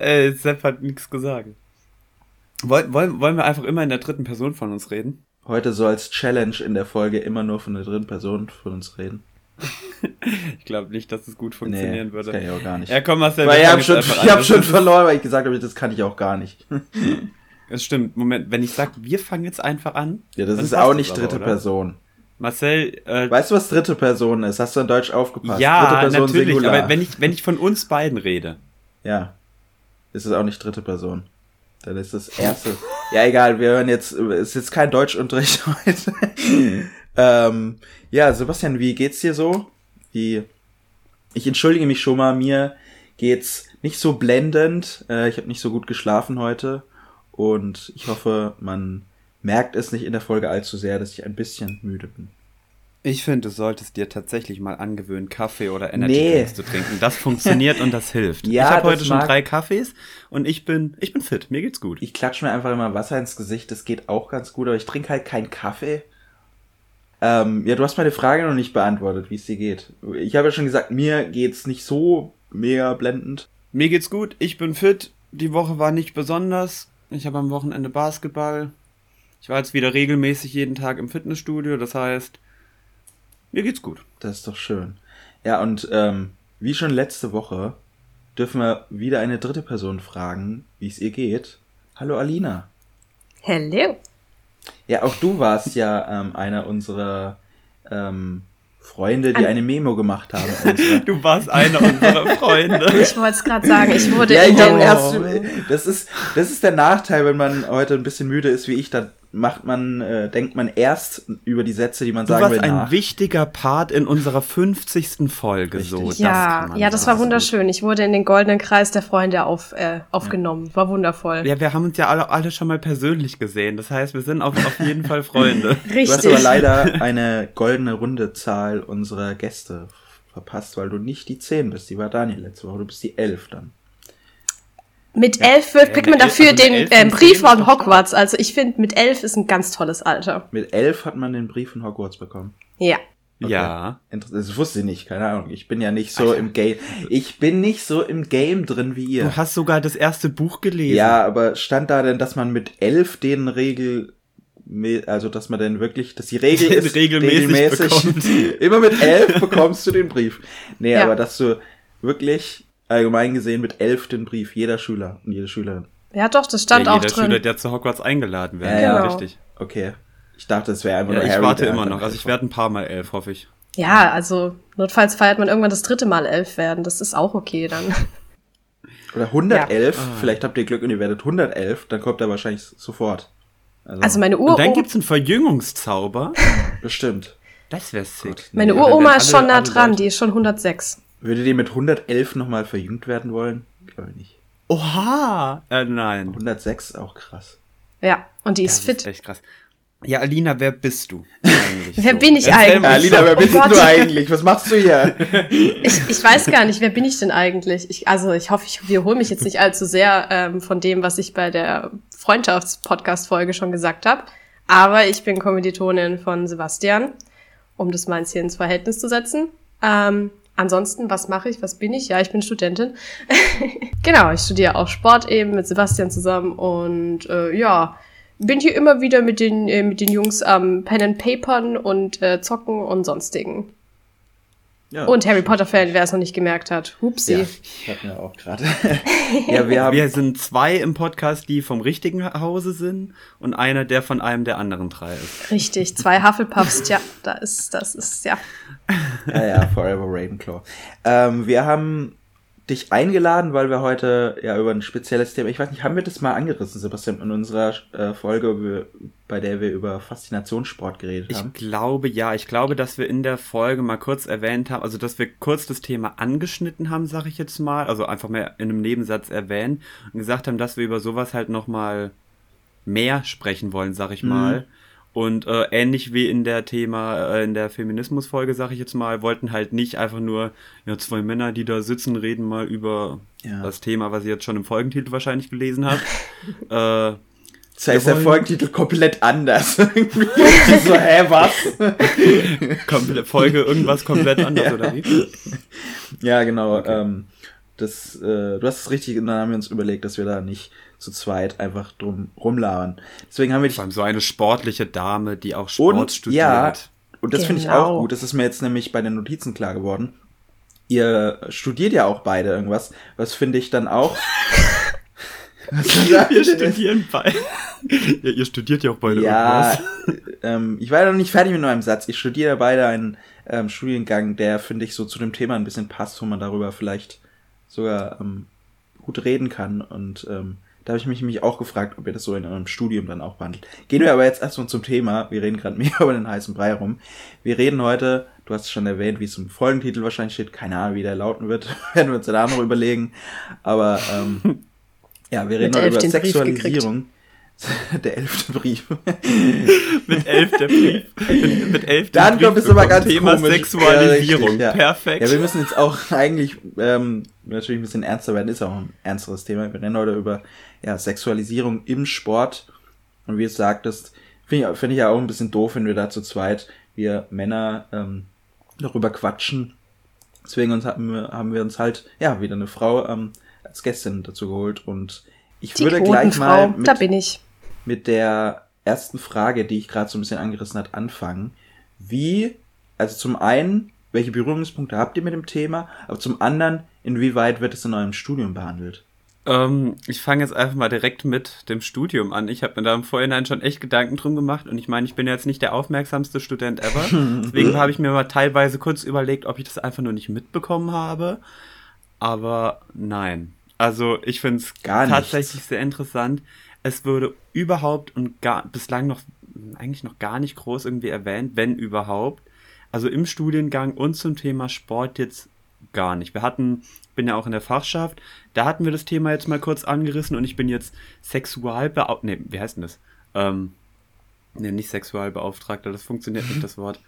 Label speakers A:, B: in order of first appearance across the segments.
A: Ey, Sepp hat nichts gesagt. Wollen, wollen, wollen wir einfach immer in der dritten Person von uns reden?
B: Heute so als Challenge in der Folge immer nur von der dritten Person von uns reden.
A: ich glaube nicht, dass es gut funktionieren
B: nee,
A: würde.
B: Das kann ich auch gar nicht.
A: Ja, komm, Marcel.
B: Weil ich habe schon, ich hab schon verloren, weil ich gesagt habe, das kann ich auch gar nicht.
A: Es stimmt. Moment, wenn ich sage, wir fangen jetzt einfach an.
B: Ja, das ist auch nicht dritte aber, Person.
A: Marcel,
B: äh, weißt du, was dritte Person ist? Hast du in Deutsch aufgepasst?
A: Ja, natürlich, Singular. aber wenn ich, wenn ich von uns beiden rede.
B: Ja. Ist es auch nicht dritte Person. Dann ist das erste. ja, egal, wir hören jetzt, es ist jetzt kein Deutschunterricht heute. ähm, ja, Sebastian, wie geht's dir so? Wie, ich entschuldige mich schon mal, mir geht's nicht so blendend. Äh, ich habe nicht so gut geschlafen heute. Und ich hoffe, man merkt es nicht in der Folge allzu sehr, dass ich ein bisschen müde bin.
A: Ich finde, du solltest dir tatsächlich mal angewöhnen, Kaffee oder Energy nee. zu trinken. Das funktioniert und das hilft. ja, ich habe heute schon drei Kaffees und ich bin, ich bin fit. Mir geht's gut.
B: Ich klatsche mir einfach immer Wasser ins Gesicht. Das geht auch ganz gut, aber ich trinke halt keinen Kaffee. Ähm, ja, du hast meine Frage noch nicht beantwortet, wie es dir geht. Ich habe ja schon gesagt, mir geht's nicht so mega blendend.
A: Mir geht's gut. Ich bin fit. Die Woche war nicht besonders. Ich habe am Wochenende Basketball. Ich war jetzt wieder regelmäßig jeden Tag im Fitnessstudio. Das heißt, mir geht's gut.
B: Das ist doch schön. Ja, und ähm, wie schon letzte Woche dürfen wir wieder eine dritte Person fragen, wie es ihr geht. Hallo Alina.
C: Hello.
B: Ja, auch du warst ja ähm, einer unserer ähm, Freunde, die eine Memo gemacht haben.
A: du warst einer unserer Freunde.
C: Ich wollte es gerade sagen, ich wurde
B: ja, ich oh. erst, das ist das ist der Nachteil, wenn man heute ein bisschen müde ist wie ich, dann macht man, äh, denkt man erst über die Sätze, die man du sagen will.
A: Das war ein wichtiger Part in unserer 50. Folge. Richtig. So,
C: ja, das ja, das war wunderschön. Ich wurde in den goldenen Kreis der Freunde auf, äh, aufgenommen. Ja. War wundervoll.
A: Ja, wir haben uns ja alle, alle schon mal persönlich gesehen. Das heißt, wir sind auf, auf jeden Fall Freunde.
B: Richtig. Du hast aber leider eine goldene Rundezahl unserer Gäste verpasst, weil du nicht die 10 bist. Die war Daniel letzte Woche. Du bist die 11 dann.
C: Mit ja. elf wird, kriegt man dafür also den äh, Brief von Hogwarts. Also ich finde, mit elf ist ein ganz tolles Alter.
B: Mit elf hat man den Brief von Hogwarts bekommen.
C: Ja.
A: Okay. Ja.
B: Das wusste ich nicht, keine Ahnung. Ich bin ja nicht so Alter. im Game. Ich bin nicht so im Game drin wie ihr.
A: Du hast sogar das erste Buch gelesen.
B: Ja, aber stand da denn, dass man mit elf den Regel, also dass man denn wirklich, dass die Regel ist,
A: regelmäßig, regelmäßig
B: immer mit elf bekommst du den Brief. Nee, ja. aber dass du wirklich allgemein gesehen mit elf den Brief, jeder Schüler und jede Schülerin.
C: Ja, doch, das stand ja, auch
A: jeder
C: drin.
A: Schüler, der zu Hogwarts eingeladen wird.
B: Ja, ja, genau. richtig. Okay. Ich dachte, es wäre einfach
A: ja,
B: nur
A: Ich Harry, warte immer noch. Also ich werde ein paar Mal elf, hoffe ich.
C: Ja, also notfalls feiert man irgendwann das dritte Mal elf werden. Das ist auch okay dann.
B: Oder 111. Ja. Vielleicht habt ihr Glück und ihr werdet 111. Dann kommt er wahrscheinlich sofort.
C: Also, also meine Uroma.
A: Und dann gibt's einen Verjüngungszauber.
B: Bestimmt.
A: Das wäre sick.
C: Meine Uroma ist schon nah dran. Die ist schon 106.
B: Würdet ihr mit 111 nochmal verjüngt werden wollen? Glaube ich nicht.
A: Oha! Äh, nein.
B: 106 auch krass.
C: Ja, und die ist das fit. Ist
A: echt krass. Ja, Alina, wer bist du
C: eigentlich? wer so? bin ich eigentlich?
B: Alina, wer bist oh du eigentlich? Was machst du hier?
C: ich, ich weiß gar nicht, wer bin ich denn eigentlich? Ich, also ich hoffe, ich wiederhole mich jetzt nicht allzu sehr ähm, von dem, was ich bei der Freundschaftspodcast-Folge schon gesagt habe. Aber ich bin Kommilitonin von Sebastian, um das mal hier ins Verhältnis zu setzen. Ähm, Ansonsten, was mache ich? Was bin ich? Ja, ich bin Studentin. genau, ich studiere auch Sport eben mit Sebastian zusammen und äh, ja, bin hier immer wieder mit den, äh, mit den Jungs am Pen and Papern und äh, Zocken und sonstigen. Ja, und Harry Potter-Fan, wer es noch nicht gemerkt hat. Hupsi. Ja,
B: ich hab mir auch gerade.
A: ja, wir, haben wir sind zwei im Podcast, die vom richtigen Hause sind und einer, der von einem der anderen drei ist.
C: Richtig, zwei Hufflepuffs, ja, da ist, das ist, ja.
B: Ja, ja, Forever Ravenclaw. Ähm, wir haben dich eingeladen, weil wir heute ja über ein spezielles Thema, ich weiß nicht, haben wir das mal angerissen, Sebastian, in unserer äh, Folge, bei der wir über Faszinationssport geredet haben?
A: Ich glaube ja, ich glaube, dass wir in der Folge mal kurz erwähnt haben, also dass wir kurz das Thema angeschnitten haben, sag ich jetzt mal, also einfach mal in einem Nebensatz erwähnt und gesagt haben, dass wir über sowas halt nochmal mehr sprechen wollen, sag ich mhm. Und äh, ähnlich wie in der Thema, äh, in der Feminismus-Folge, sag ich jetzt mal, wollten halt nicht einfach nur ja, zwei Männer, die da sitzen, reden mal über ja. das Thema, was ihr jetzt schon im Folgentitel wahrscheinlich gelesen habt. äh,
B: das heißt der Folgentitel komplett anders. so, hä, was?
A: Komple Folge irgendwas komplett anders, ja. oder wie?
B: Ja, genau. Okay. Ähm, das, äh, du hast es richtig, und dann haben wir uns überlegt, dass wir da nicht zu zweit einfach drum rumlabern. Deswegen haben wir dich.
A: Vor allem so eine sportliche Dame, die auch Sport
B: und,
A: studiert.
B: Ja, und das genau. finde ich auch
C: Genau.
B: gut. Das ist mir jetzt nämlich bei den Notizen klar geworden. Ihr studiert ja auch beide irgendwas. Was finde ich dann auch.
A: wir studieren beide. ja, ihr studiert ja auch beide
B: Ja,
A: irgendwas.
B: ähm, ich war noch nicht fertig mit meinem Satz. Ich studiere beide einen ähm, Studiengang, der, finde ich, so zu dem Thema ein bisschen passt, wo man darüber vielleicht sogar ähm, gut reden kann. Und ähm, da habe ich mich nämlich auch gefragt, ob ihr das so in eurem Studium dann auch behandelt. Gehen wir aber jetzt erstmal zum Thema. Wir reden gerade mehr über den heißen Brei rum. Wir reden heute, du hast es schon erwähnt, wie es im Folgentitel wahrscheinlich steht. Keine Ahnung, wie der lauten wird. Werden wir uns da noch überlegen. Aber ähm, ja, wir reden heute über Sexualisierung. Der elfte Brief.
A: mit elf der Brief. Mit, mit elf der
B: Dann
A: Brief
B: kommt es aber ganz
A: Thema
B: komisch.
A: Sexualisierung.
B: Ja, richtig, ja.
A: Perfekt.
B: Ja, wir müssen jetzt auch eigentlich ähm, natürlich ein bisschen ernster werden. Ist auch ein ernsteres Thema. Wir reden heute über ja, Sexualisierung im Sport. Und wie du sagtest, finde ich, find ich ja auch ein bisschen doof, wenn wir da zu zweit, wir Männer, ähm, darüber quatschen. Deswegen uns haben, wir, haben wir uns halt, ja, wieder eine Frau ähm, als Gästin dazu geholt. Und ich
C: Die
B: würde gleich mal mit,
C: da bin ich.
B: Mit der ersten Frage, die ich gerade so ein bisschen angerissen hat, anfangen. Wie, also zum einen, welche Berührungspunkte habt ihr mit dem Thema, aber zum anderen, inwieweit wird es in eurem Studium behandelt?
A: Ähm, ich fange jetzt einfach mal direkt mit dem Studium an. Ich habe mir da im Vorhinein schon echt Gedanken drum gemacht und ich meine, ich bin jetzt nicht der aufmerksamste Student ever. Deswegen habe ich mir mal teilweise kurz überlegt, ob ich das einfach nur nicht mitbekommen habe. Aber nein. Also ich finde es
B: Gar nichts.
A: tatsächlich sehr interessant. Es wurde überhaupt und gar, bislang noch eigentlich noch gar nicht groß irgendwie erwähnt, wenn überhaupt. Also im Studiengang und zum Thema Sport jetzt gar nicht. Wir hatten, bin ja auch in der Fachschaft, da hatten wir das Thema jetzt mal kurz angerissen und ich bin jetzt Sexualbeauftragter, nee, wie heißt denn das? Ähm, nee, nicht Sexualbeauftragter, das funktioniert nicht, das Wort.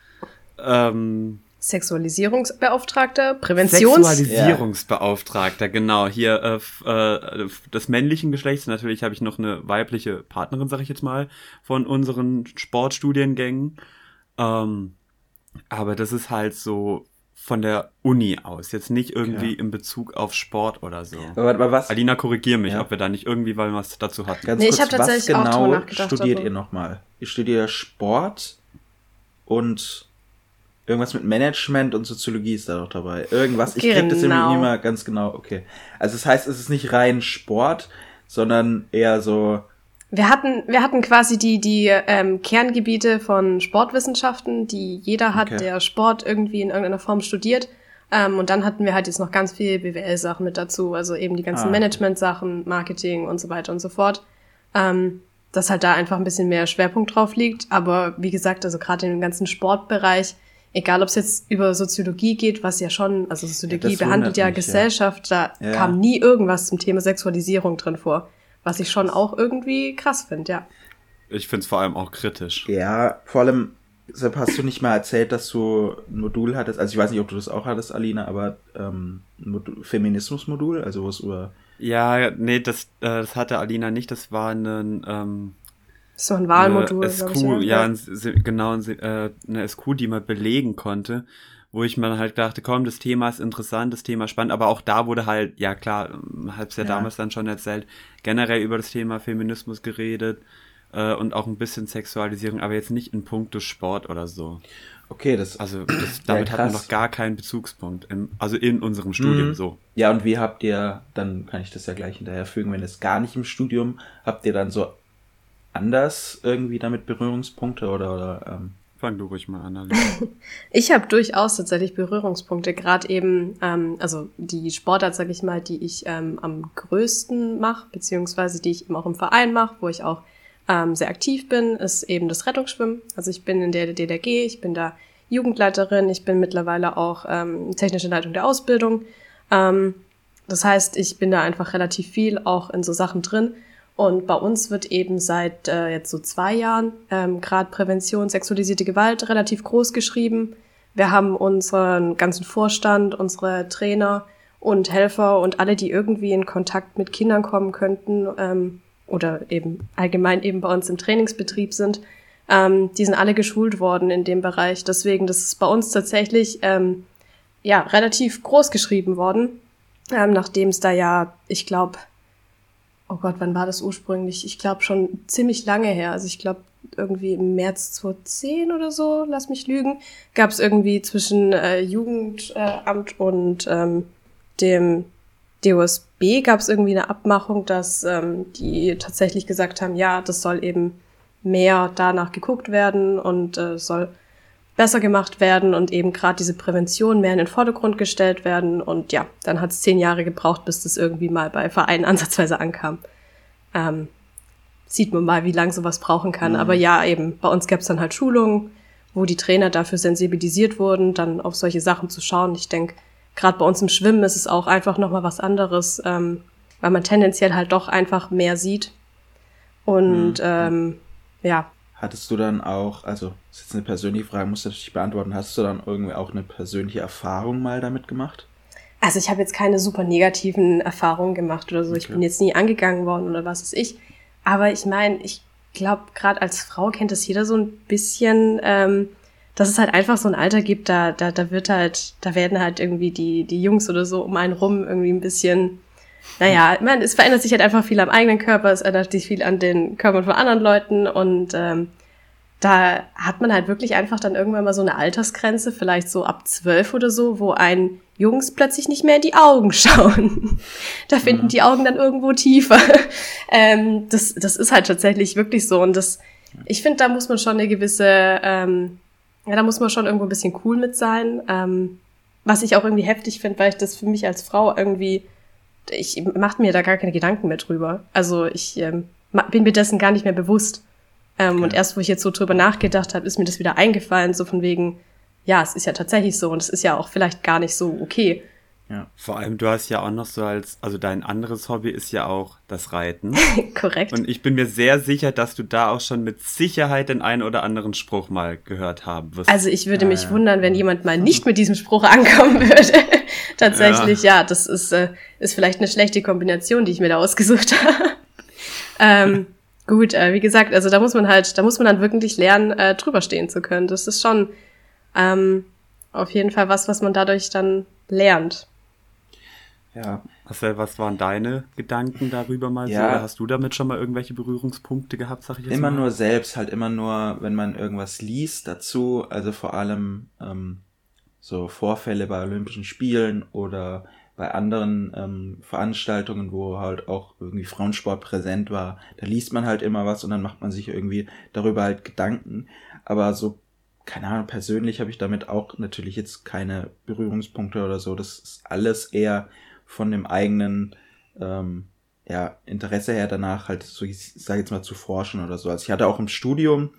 A: Ähm,
C: Sexualisierungsbeauftragter, Präventions...
A: Sexualisierungsbeauftragter, genau. Hier äh, äh, des männlichen Geschlechts. Natürlich habe ich noch eine weibliche Partnerin, sag ich jetzt mal, von unseren Sportstudiengängen. Ähm, aber das ist halt so von der Uni aus, jetzt nicht irgendwie
B: Okay.
A: in Bezug auf Sport oder so.
B: Aber, aber was,
A: Alina, korrigier mich,
B: Ja.
A: ob wir da nicht irgendwie weil was dazu hatten.
B: ganz
C: Nee, ich
B: kurz,
C: hab tatsächlich
B: was
C: auch
B: genau
C: nachgedacht,
B: studiert
C: aber-
B: ihr nochmal? Ihr studiert Sport und irgendwas mit Management und Soziologie ist da doch dabei. Irgendwas, ich krieg das nämlich
C: Genau.
B: mehr ganz genau, okay. Also das heißt, es ist nicht rein Sport, sondern eher so,
C: Wir hatten, wir hatten quasi die, die ähm, Kerngebiete von Sportwissenschaften, die jeder hat,
B: Okay.
C: der Sport irgendwie in irgendeiner Form studiert. Ähm, und dann hatten wir halt jetzt noch ganz viel BWL-Sachen mit dazu, also eben die ganzen
B: Ah.
C: Management-Sachen, Marketing und so weiter und so fort. Ähm, dass halt da einfach ein bisschen mehr Schwerpunkt drauf liegt. Aber wie gesagt, also gerade in dem ganzen Sportbereich, egal ob es jetzt über Soziologie geht, was ja schon, also Soziologie
B: das
C: behandelt ja
B: mich, ja.
C: Gesellschaft, da
B: Ja.
C: kam nie irgendwas zum Thema Sexualisierung drin vor. Was ich schon auch irgendwie krass finde, ja.
A: Ich finde es vor allem auch kritisch.
B: ja, vor allem, Sepp, hast du nicht mal erzählt, dass du ein Modul hattest, also ich weiß nicht, ob du das auch hattest, Alina, aber ähm, Feminismus-Modul, also wo es über
A: Ja, nee, das, äh, das hatte Alina nicht, das war ein ähm,
C: So ein Wahlmodul,
A: eine
C: glaub
A: SQ,
C: ich, oder?
A: ja, ein, genau, äh, eine SQ, die man belegen konnte, wo ich mir halt dachte, komm, das Thema ist interessant, das Thema spannend, aber auch da wurde halt, ja klar, hab's ja,
B: Ja.
A: damals dann schon erzählt, generell über das Thema Feminismus geredet äh, und auch ein bisschen Sexualisierung, aber jetzt nicht in puncto Sport oder so.
B: Okay, das.
A: Also das, damit hatten wir noch gar keinen Bezugspunkt, im, also in unserem Studium
B: Mhm.
A: so.
B: Ja, und wie habt ihr, dann kann ich das ja gleich hinterherfügen, wenn es gar nicht im Studium, habt ihr dann so anders irgendwie damit Berührungspunkte oder, oder ähm,
A: Fang du ruhig mal an, Alina.
C: Ich habe durchaus tatsächlich Berührungspunkte, gerade eben, ähm, also die Sportart, sag ich mal, die ich ähm, am größten mache, beziehungsweise die ich eben auch im Verein mache, wo ich auch ähm, sehr aktiv bin, ist eben das Rettungsschwimmen. Also ich bin in der DLRG, ich bin da Jugendleiterin, ich bin mittlerweile auch ähm, technische Leitung der Ausbildung. Ähm, das heißt, ich bin da einfach relativ viel auch in so Sachen drin. Und bei uns wird eben seit äh, jetzt so zwei Jahren ähm, gerade Prävention sexualisierte Gewalt relativ groß geschrieben. Wir haben unseren ganzen Vorstand, unsere Trainer und Helfer und alle, die irgendwie in Kontakt mit Kindern kommen könnten ähm, oder eben allgemein eben bei uns im Trainingsbetrieb sind, ähm, die sind alle geschult worden in dem Bereich. Deswegen, das ist bei uns tatsächlich ähm, ja relativ groß geschrieben worden. ähm, nachdem es da ja, ich glaube, oh Gott, wann war das ursprünglich? Ich glaube schon ziemlich lange her. Also ich glaube irgendwie im März 2010 oder so, lass mich lügen, gab es irgendwie zwischen äh, Jugendamt und ähm, dem DOSB gab es irgendwie eine Abmachung, dass ähm, die tatsächlich gesagt haben, ja, das soll eben mehr danach geguckt werden und äh, soll besser gemacht werden und eben gerade diese Prävention mehr in den Vordergrund gestellt werden. Und ja, dann hat es zehn Jahre gebraucht, bis das irgendwie mal bei Vereinen ansatzweise ankam. Ähm, sieht man mal, wie lange sowas brauchen kann. Mhm. Aber ja, eben, bei uns gab es dann halt Schulungen, wo die Trainer dafür sensibilisiert wurden, dann auf solche Sachen zu schauen. Ich denke, gerade bei uns im Schwimmen ist es auch einfach nochmal was anderes, ähm, weil man tendenziell halt doch einfach mehr sieht. Und mhm. ähm, ja,
B: hattest du dann auch, also das ist jetzt eine persönliche Frage, musst du natürlich beantworten, hast du dann irgendwie auch eine persönliche Erfahrung mal damit gemacht?
C: Also ich habe jetzt keine super negativen Erfahrungen gemacht oder so. Okay. Ich bin jetzt nie angegangen worden oder was ist ich. Aber ich meine, ich glaube, gerade als Frau kennt das jeder so ein bisschen, ähm, dass es halt einfach so ein Alter gibt, da, da, da wird halt, da werden halt irgendwie die, die Jungs oder so um einen rum irgendwie ein bisschen naja, man, es verändert sich halt einfach viel am eigenen Körper, es ändert sich viel an den Körpern von anderen Leuten und ähm, da hat man halt wirklich einfach dann irgendwann mal so eine Altersgrenze, vielleicht so ab zwölf oder so, wo ein Jungs plötzlich nicht mehr in die Augen schauen. da finden mhm. die Augen dann irgendwo tiefer. ähm, das, das ist halt tatsächlich wirklich so. Und das, ich finde, da muss man schon eine gewisse, ähm, ja, da muss man schon irgendwo ein bisschen cool mit sein. Ähm, was ich auch irgendwie heftig finde, weil ich das für mich als Frau irgendwie ich mache mir da gar keine Gedanken mehr drüber. Also ich ähm, bin mir dessen gar nicht mehr bewusst. Ähm, ja. Und erst, wo ich jetzt so drüber nachgedacht habe, ist mir das wieder eingefallen, so von wegen, ja, es ist ja tatsächlich so und es ist ja auch vielleicht gar nicht so okay.
A: Ja, vor allem du hast ja auch noch so als, also dein anderes Hobby ist ja auch das Reiten.
C: Korrekt.
A: Und ich bin mir sehr sicher, dass du da auch schon mit Sicherheit den einen oder anderen Spruch mal gehört haben wirst.
C: Also ich würde mich ja. wundern, wenn jemand mal nicht mit diesem Spruch ankommen würde. Tatsächlich, ja. ja, das ist, äh, ist vielleicht eine schlechte Kombination, die ich mir da ausgesucht habe. ähm, gut, äh, wie gesagt, also da muss man halt, da muss man dann wirklich lernen, äh, drüber stehen zu können. Das ist schon ähm, auf jeden Fall was, was man dadurch dann lernt.
A: Ja. Marcel, was waren deine Gedanken darüber mal ja. so? Oder hast du damit schon mal irgendwelche Berührungspunkte gehabt,
B: sag ich jetzt Immer mal? nur selbst, halt immer nur, wenn man irgendwas liest dazu, also vor allem ähm, so Vorfälle bei Olympischen Spielen oder bei anderen ähm, Veranstaltungen, wo halt auch irgendwie Frauensport präsent war, da liest man halt immer was und dann macht man sich irgendwie darüber halt Gedanken. Aber so, keine Ahnung, persönlich habe ich damit auch natürlich jetzt keine Berührungspunkte oder so. Das ist alles eher von dem eigenen ähm, ja, Interesse her danach halt, so ich sage jetzt mal, zu forschen oder so. Also ich hatte auch im Studium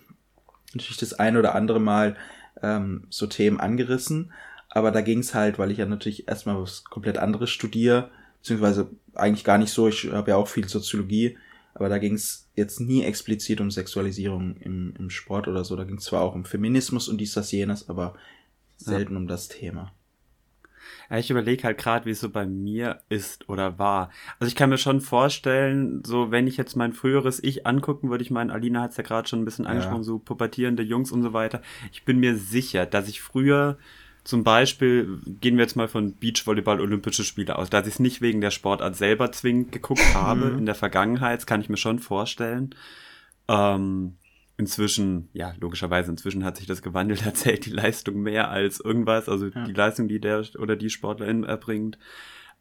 B: natürlich das ein oder andere Mal ähm, so Themen angerissen, aber da ging es halt, weil ich ja natürlich erstmal was komplett anderes studiere, beziehungsweise eigentlich gar nicht so, ich habe ja auch viel Soziologie, aber da ging es jetzt nie explizit um Sexualisierung im, im Sport oder so. Da ging es zwar auch um Feminismus und dies, das, jenes, aber selten ja. um das Thema.
A: Ja, ich überlege halt gerade, wie es so bei mir ist oder war. Also ich kann mir schon vorstellen, so wenn ich jetzt mein früheres Ich angucken würde, ich meine, Alina hat es ja gerade schon ein bisschen angesprochen, ja. so pubertierende Jungs und so weiter. Ich bin mir sicher, dass ich früher zum Beispiel, gehen wir jetzt mal von Beachvolleyball Olympische Spiele aus, dass ich es nicht wegen der Sportart selber zwingend geguckt habe mhm. in der Vergangenheit, kann ich mir schon vorstellen. Ähm, inzwischen, ja, logischerweise, inzwischen hat sich das gewandelt, da zählt die Leistung mehr als irgendwas, also ja. die Leistung, die der oder die Sportlerin erbringt.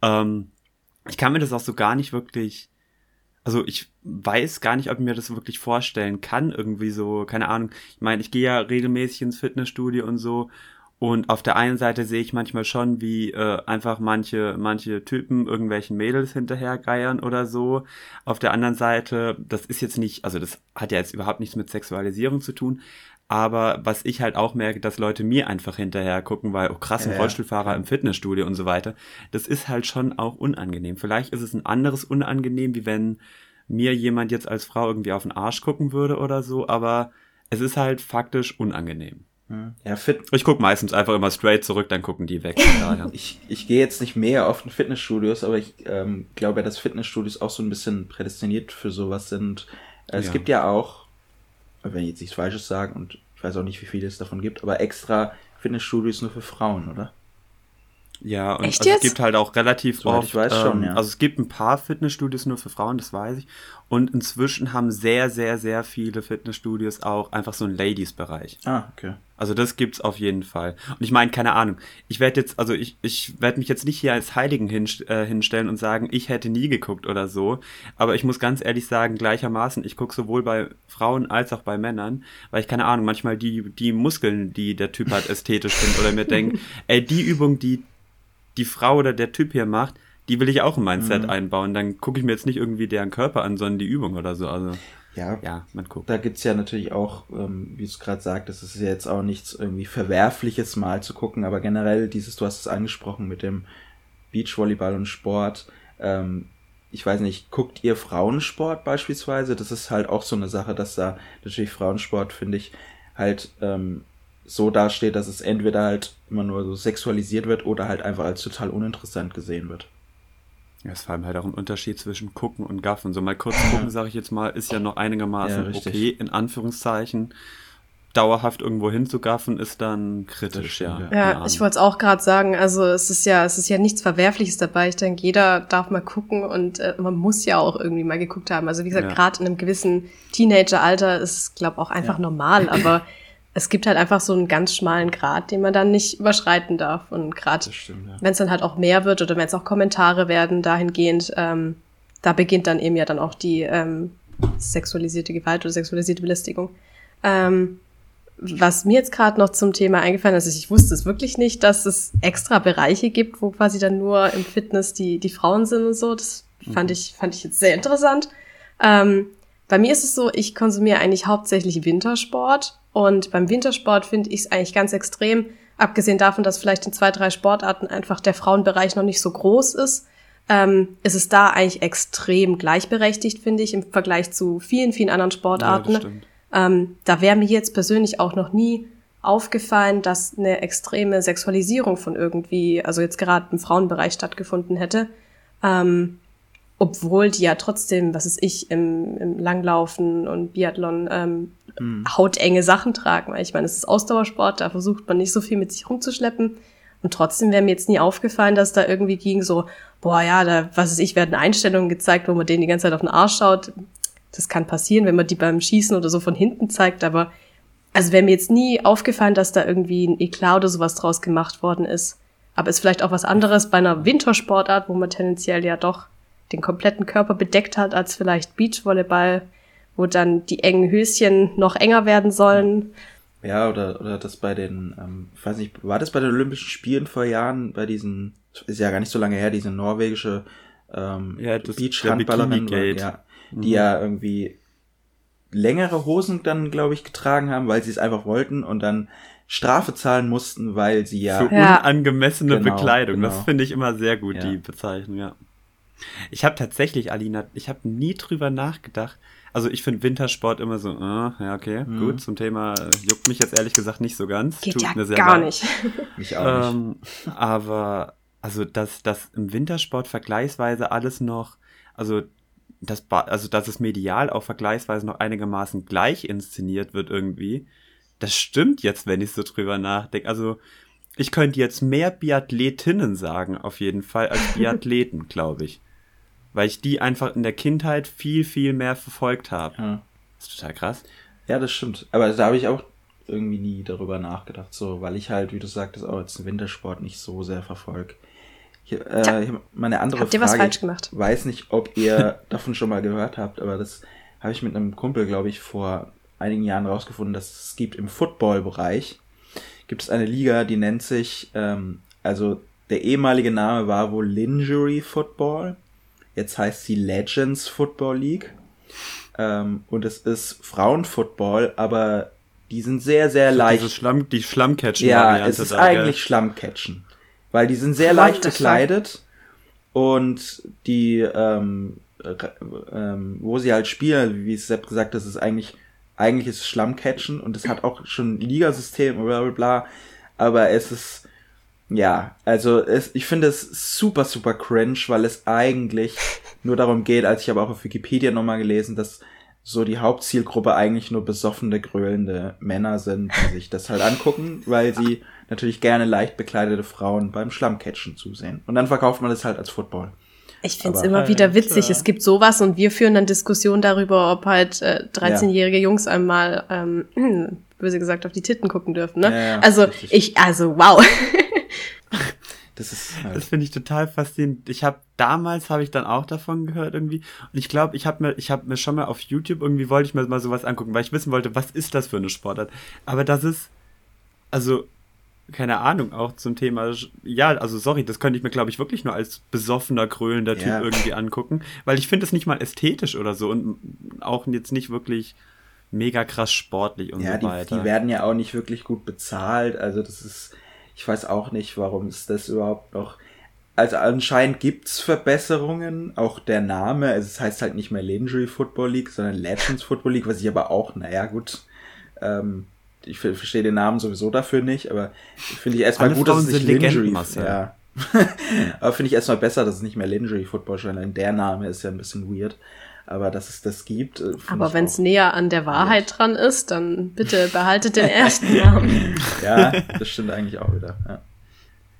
A: Ähm, ich kann mir das auch so gar nicht wirklich, also ich weiß gar nicht, ob ich mir das wirklich vorstellen kann, irgendwie so, keine Ahnung. Ich meine, ich gehe ja regelmäßig ins Fitnessstudio und so und auf der einen Seite sehe ich manchmal schon, wie äh, einfach manche, manche Typen irgendwelchen Mädels hinterhergeiern oder so. Auf der anderen Seite, das ist jetzt nicht, also das hat ja jetzt überhaupt nichts mit Sexualisierung zu tun. Aber was ich halt auch merke, dass Leute mir einfach hinterher gucken, weil, oh krass, ein ja, Rollstuhlfahrer im Fitnessstudio und so weiter. Das ist halt schon auch unangenehm. Vielleicht ist es ein anderes unangenehm, wie wenn mir jemand jetzt als Frau irgendwie auf den Arsch gucken würde oder so, aber es ist halt faktisch unangenehm. Ja, fit. Ich gucke meistens einfach immer straight zurück, dann gucken die weg.
B: ich ich gehe jetzt nicht mehr auf Fitnessstudios, aber ich ähm, glaube, dass Fitnessstudios auch so ein bisschen prädestiniert für sowas sind. Äh, es ja. gibt ja auch, wenn ich jetzt nichts Falsches sage und ich weiß auch nicht, wie viele es davon gibt, aber extra Fitnessstudios nur für Frauen, oder?
A: Ja, und
C: Echt
A: also es gibt halt auch relativ
B: Soweit
A: oft.
B: ich weiß schon,
A: ähm,
B: ja.
A: Also es gibt ein paar Fitnessstudios nur für Frauen, das weiß ich. Und inzwischen haben sehr, sehr, sehr viele Fitnessstudios auch einfach so einen Ladies-Bereich.
B: Ah, okay.
A: Also das gibt's auf jeden Fall. Und ich meine, keine Ahnung. Ich werde jetzt, also ich, ich werde mich jetzt nicht hier als Heiligen hin, äh, hinstellen und sagen, ich hätte nie geguckt oder so. Aber ich muss ganz ehrlich sagen, gleichermaßen, ich gucke sowohl bei Frauen als auch bei Männern, weil ich keine Ahnung, manchmal die, die Muskeln, die der Typ hat, ästhetisch finde oder mir denke, ey, die Übung, die die Frau oder der Typ hier macht, die will ich auch in mein Set einbauen. Dann gucke ich mir jetzt nicht irgendwie deren Körper an, sondern die Übung oder so. Also
B: Ja,
A: ja, man guckt.
B: da gibt's ja natürlich auch, ähm, wie du es gerade sagtest, es ist ja jetzt auch nichts irgendwie Verwerfliches mal zu gucken, aber generell dieses, du hast es angesprochen mit dem Beachvolleyball und Sport. Ähm, ich weiß nicht, guckt ihr Frauensport beispielsweise? Das ist halt auch so eine Sache, dass da natürlich Frauensport, finde ich, halt ähm, so dasteht, dass es entweder halt immer nur so sexualisiert wird oder halt einfach als total uninteressant gesehen wird.
A: Ja, es ist vor allem halt auch ein Unterschied zwischen gucken und gaffen. So mal kurz gucken, sage ich jetzt mal, ist ja noch
B: Ja,
A: einigermaßen
B: richtig.
A: okay, in Anführungszeichen. Dauerhaft irgendwo hinzugaffen ist dann kritisch, ja.
B: ja.
C: Ja, ich wollte es auch gerade sagen. Also es ist ja, es ist ja nichts Verwerfliches dabei. Ich denke, jeder darf mal gucken und äh, man muss ja auch irgendwie mal geguckt haben. Also wie gesagt,
A: Ja.
C: gerade in einem gewissen Teenageralter ist es, glaube auch einfach
B: Ja.
C: normal. Aber es gibt halt einfach so einen ganz schmalen Grad, den man dann nicht überschreiten darf. Und gerade
B: ja.
C: wenn es dann halt auch mehr wird oder wenn es auch Kommentare werden dahingehend, ähm, da beginnt dann eben ja dann auch die ähm, sexualisierte Gewalt oder sexualisierte Belästigung. Ähm, was mir jetzt gerade noch zum Thema eingefallen ist, ich wusste es wirklich nicht, dass es extra Bereiche gibt, wo quasi dann nur im Fitness die, die Frauen sind und so. Das fand ich, fand ich jetzt sehr interessant. Ähm, bei mir ist es so, ich konsumiere eigentlich hauptsächlich Wintersport und beim Wintersport finde ich es eigentlich ganz extrem, abgesehen davon, dass vielleicht in zwei, drei Sportarten einfach der Frauenbereich noch nicht so groß ist, ähm, ist es da eigentlich extrem gleichberechtigt, finde ich, im Vergleich zu vielen, vielen anderen
A: ja,
C: Sportarten.
A: stimmt.
C: Ähm, da wäre mir jetzt persönlich auch noch nie aufgefallen, dass eine extreme Sexualisierung von irgendwie, also jetzt gerade im Frauenbereich stattgefunden hätte. Ähm, obwohl die ja trotzdem, was ist ich, im, im Langlaufen und Biathlon ähm,
B: Hm.
C: hautenge Sachen tragen. Weil ich meine, es ist Ausdauersport, da versucht man nicht so viel mit sich rumzuschleppen. Und trotzdem wäre mir jetzt nie aufgefallen, dass da irgendwie ging so, boah, ja, da, was weiß ich, werden Einstellungen gezeigt, wo man denen die ganze Zeit auf den Arsch schaut. Das kann passieren, wenn man die beim Schießen oder so von hinten zeigt, aber also wäre mir jetzt nie aufgefallen, dass da irgendwie ein Eklat oder sowas draus gemacht worden ist. Aber ist vielleicht auch was anderes bei einer Wintersportart, wo man tendenziell ja doch den kompletten Körper bedeckt hat, als vielleicht Beachvolleyball, wo dann die engen Höschen noch enger werden sollen.
B: Ja, oder, oder das bei den, ähm, ich weiß nicht, war das bei den Olympischen Spielen vor Jahren, bei diesen, ist ja gar nicht so lange her, diese norwegische ähm,
A: Ja, das-
B: Beachhandballerin, ja, die ja irgendwie längere Hosen dann, glaube ich, getragen haben, weil sie es einfach wollten und dann Strafe zahlen mussten, weil sie ja,
A: Für
C: Ja.
A: unangemessene
B: Genau,
A: Bekleidung. Das
B: genau.
A: finde ich immer sehr gut,
B: Ja.
A: die Bezeichnung, ja. Ich habe tatsächlich, Alina, ich habe nie drüber nachgedacht. Also ich finde Wintersport immer so, äh, ja, okay,
B: Mhm.
A: gut, zum Thema äh, juckt mich jetzt ehrlich gesagt nicht so ganz.
C: Geht
A: Tut
C: ja
A: mir sehr
C: gar
A: leid.
C: nicht.
B: mich auch nicht.
A: Ähm, aber also dass das im Wintersport vergleichsweise alles noch, also das, ba- also dass es medial auch vergleichsweise noch einigermaßen gleich inszeniert wird irgendwie, das stimmt jetzt, wenn ich so drüber nachdenke. Also ich könnte jetzt mehr Biathletinnen sagen, auf jeden Fall, als Biathleten, glaube ich. Weil ich die einfach in der Kindheit viel, viel mehr verfolgt habe.
B: Ja.
A: Das ist total krass.
B: Ja, das stimmt. Aber da habe ich auch irgendwie nie darüber nachgedacht, so, weil ich halt, wie du sagtest, auch jetzt den Wintersport nicht so sehr verfolge. Hier, äh,
C: Tja.
B: hier meine andere
C: Habt ihr
B: Frage.
C: was falsch gemacht?
B: Ich weiß nicht, ob ihr davon schon mal gehört habt, aber das habe ich mit einem Kumpel, glaube ich, vor einigen Jahren rausgefunden, dass es gibt im Football-Bereich gibt es eine Liga, die nennt sich, ähm, also der ehemalige Name war wohl Lingerie Football. Jetzt heißt sie Legends Football League. Ähm, und es ist Frauenfootball, aber die sind sehr, sehr
A: So
B: leicht.
A: Diese Schlamm, die
B: Ja,
A: Schlammcatchen-Variante
B: es ist
A: da, gell?
B: eigentlich Schlammcatchen. Weil die sind sehr
C: What
B: leicht gekleidet und die, ähm, ähm, wo sie halt spielen, wie es Sepp gesagt hat, das ist eigentlich, eigentlich ist es Schlammcatchen und es hat auch schon ein Ligasystem und bla bla bla, aber es ist, ja, also es, ich finde es super, super cringe, weil es eigentlich nur darum geht, als ich habe auch auf Wikipedia nochmal gelesen, dass so die Hauptzielgruppe eigentlich nur besoffene, gröhlende Männer sind, die sich das halt angucken, weil sie natürlich gerne leicht bekleidete Frauen beim Schlammcatchen zusehen. Und dann verkauft man das halt als Football.
C: Ich finde es immer wieder witzig. Es gibt sowas und wir führen dann Diskussionen darüber, ob halt äh, 13-jährige Jungs einmal, ähm, böse gesagt, auf die Titten gucken dürfen. Ne? Ja, ja, also richtig. ich, also wow.
A: Das ist halt das finde ich total faszinierend. Ich habe damals habe ich dann auch davon gehört irgendwie und ich glaube, ich habe mir ich habe mir schon mal auf YouTube irgendwie wollte ich mir mal sowas angucken, weil ich wissen wollte, was ist das für eine Sportart. Aber das ist also keine Ahnung, auch zum Thema, ja, also sorry, das könnte ich mir, glaube ich, wirklich nur als besoffener, krölender Typ ja. irgendwie angucken, weil ich finde das nicht mal ästhetisch oder so und auch jetzt nicht wirklich mega krass sportlich und ja, so weiter.
B: Die, die werden ja auch nicht wirklich gut bezahlt, also das ist, ich weiß auch nicht, warum es das überhaupt noch. Also anscheinend gibt's Verbesserungen, auch der Name, also es heißt halt nicht mehr Legendary Football League, sondern Legends Football League, was ich aber auch, naja gut, ähm, ich verstehe den Namen sowieso dafür nicht, aber finde ich erstmal gut, Frauen dass es nicht Legendary ist. Ja. aber finde ich erstmal besser, dass es nicht mehr Legendary Football ist, denn der Name ist ja ein bisschen weird. Aber dass es das gibt.
C: Äh, Aber wenn es näher an der Wahrheit ja. dran ist, dann bitte behaltet den ersten Namen.
B: ja, das stimmt eigentlich auch wieder. Ja.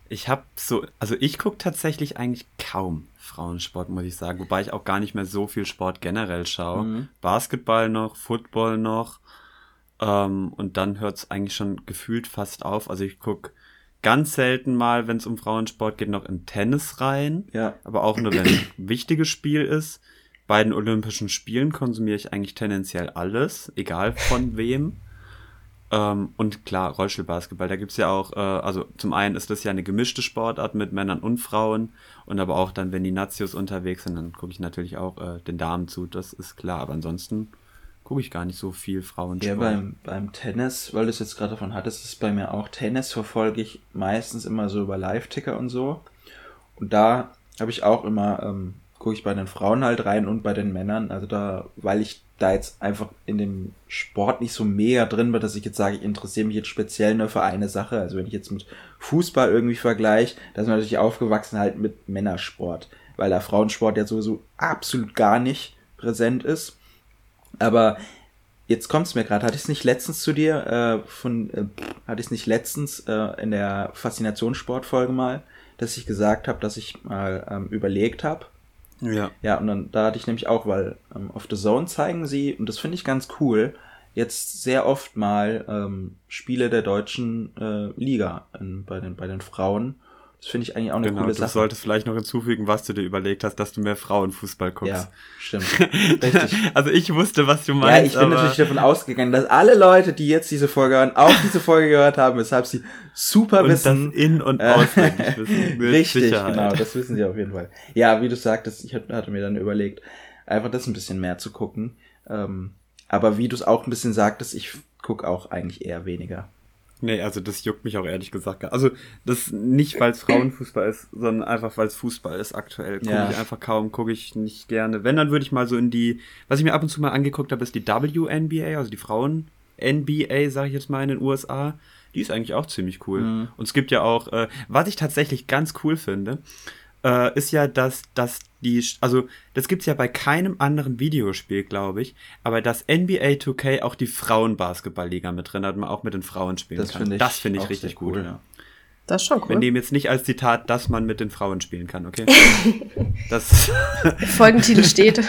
A: Ich habe so, also ich gucke tatsächlich eigentlich kaum Frauensport, muss ich sagen. Wobei ich auch gar nicht mehr so viel Sport generell schaue. Mhm. Basketball noch, Football noch. Ähm, und dann hört es eigentlich schon gefühlt fast auf. Also ich gucke ganz selten mal, wenn es um Frauensport geht, noch in Tennis rein. Ja. Aber auch nur, wenn ein wichtiges Spiel ist bei den Olympischen Spielen konsumiere ich eigentlich tendenziell alles, egal von wem. Ähm, und klar, Rollstuhlbasketball, da gibt es ja auch, äh, also zum einen ist das ja eine gemischte Sportart mit Männern und Frauen. Und aber auch dann, wenn die Nazios unterwegs sind, dann gucke ich natürlich auch äh, den Damen zu, das ist klar. Aber ansonsten gucke ich gar nicht so viel Frauensport.
B: Ja, beim, beim Tennis, weil du es jetzt gerade davon hattest, ist bei mir auch Tennis verfolge ich meistens immer so über Live-Ticker und so. Und da habe ich auch immer ähm, gucke ich bei den Frauen halt rein und bei den Männern. Also da, weil ich da jetzt einfach in dem Sport nicht so mega drin bin, dass ich jetzt sage, ich interessiere mich jetzt speziell nur für eine Sache. Also wenn ich jetzt mit Fußball irgendwie vergleiche, da ist man natürlich aufgewachsen halt mit Männersport, weil da Frauensport ja sowieso absolut gar nicht präsent ist. Aber jetzt kommt es mir gerade, hatte ich es nicht letztens zu dir, äh, von, äh, hatte ich es nicht letztens äh, in der Faszinationssportfolge mal, dass ich gesagt habe, dass ich mal ähm, überlegt habe, ja. Ja, und dann da hatte ich nämlich auch, weil ähm, auf The Zone zeigen sie, und das finde ich ganz cool, jetzt sehr oft mal ähm, Spiele der deutschen äh, Liga in, bei, den, bei den Frauen. Das finde ich eigentlich auch eine genau, coole Sache.
A: Du solltest vielleicht noch hinzufügen, was du dir überlegt hast, dass du mehr Frauenfußball guckst. Ja,
B: stimmt.
A: Richtig. also ich wusste, was du meinst.
B: Ja, ich bin natürlich davon ausgegangen, dass alle Leute, die jetzt diese Folge hören, auch diese Folge gehört haben, weshalb sie super
A: und
B: wissen.
A: Das in- und auswendig wissen.
B: Richtig, Sicherheit. genau, das wissen sie auf jeden Fall. Ja, wie du sagtest, ich hatte mir dann überlegt, einfach das ein bisschen mehr zu gucken. Ähm, aber wie du es auch ein bisschen sagtest, ich gucke auch eigentlich eher weniger.
A: Nee, also das juckt mich auch ehrlich gesagt. Also das nicht, weil es Frauenfußball ist, sondern einfach, weil es Fußball ist aktuell. Gucke ja. ich einfach kaum, gucke ich nicht gerne. Wenn, dann würde ich mal so in die, was ich mir ab und zu mal angeguckt habe, ist die WNBA, also die Frauen-NBA, sage ich jetzt mal in den USA. Die ist eigentlich auch ziemlich cool. Mhm. Und es gibt ja auch, äh, was ich tatsächlich ganz cool finde, äh, ist ja, dass, dass die, also das gibt's ja bei keinem anderen Videospiel, glaube ich, aber dass NBA 2K auch die Frauenbasketballliga mit drin hat, man auch mit den Frauen spielen
B: das kann.
A: Find das finde ich richtig cool.
B: Cool, ja.
C: Das ist schon cool.
A: Wir nehmen jetzt nicht als Zitat, dass man mit den Frauen spielen kann, okay? das
C: Folgentitel steht.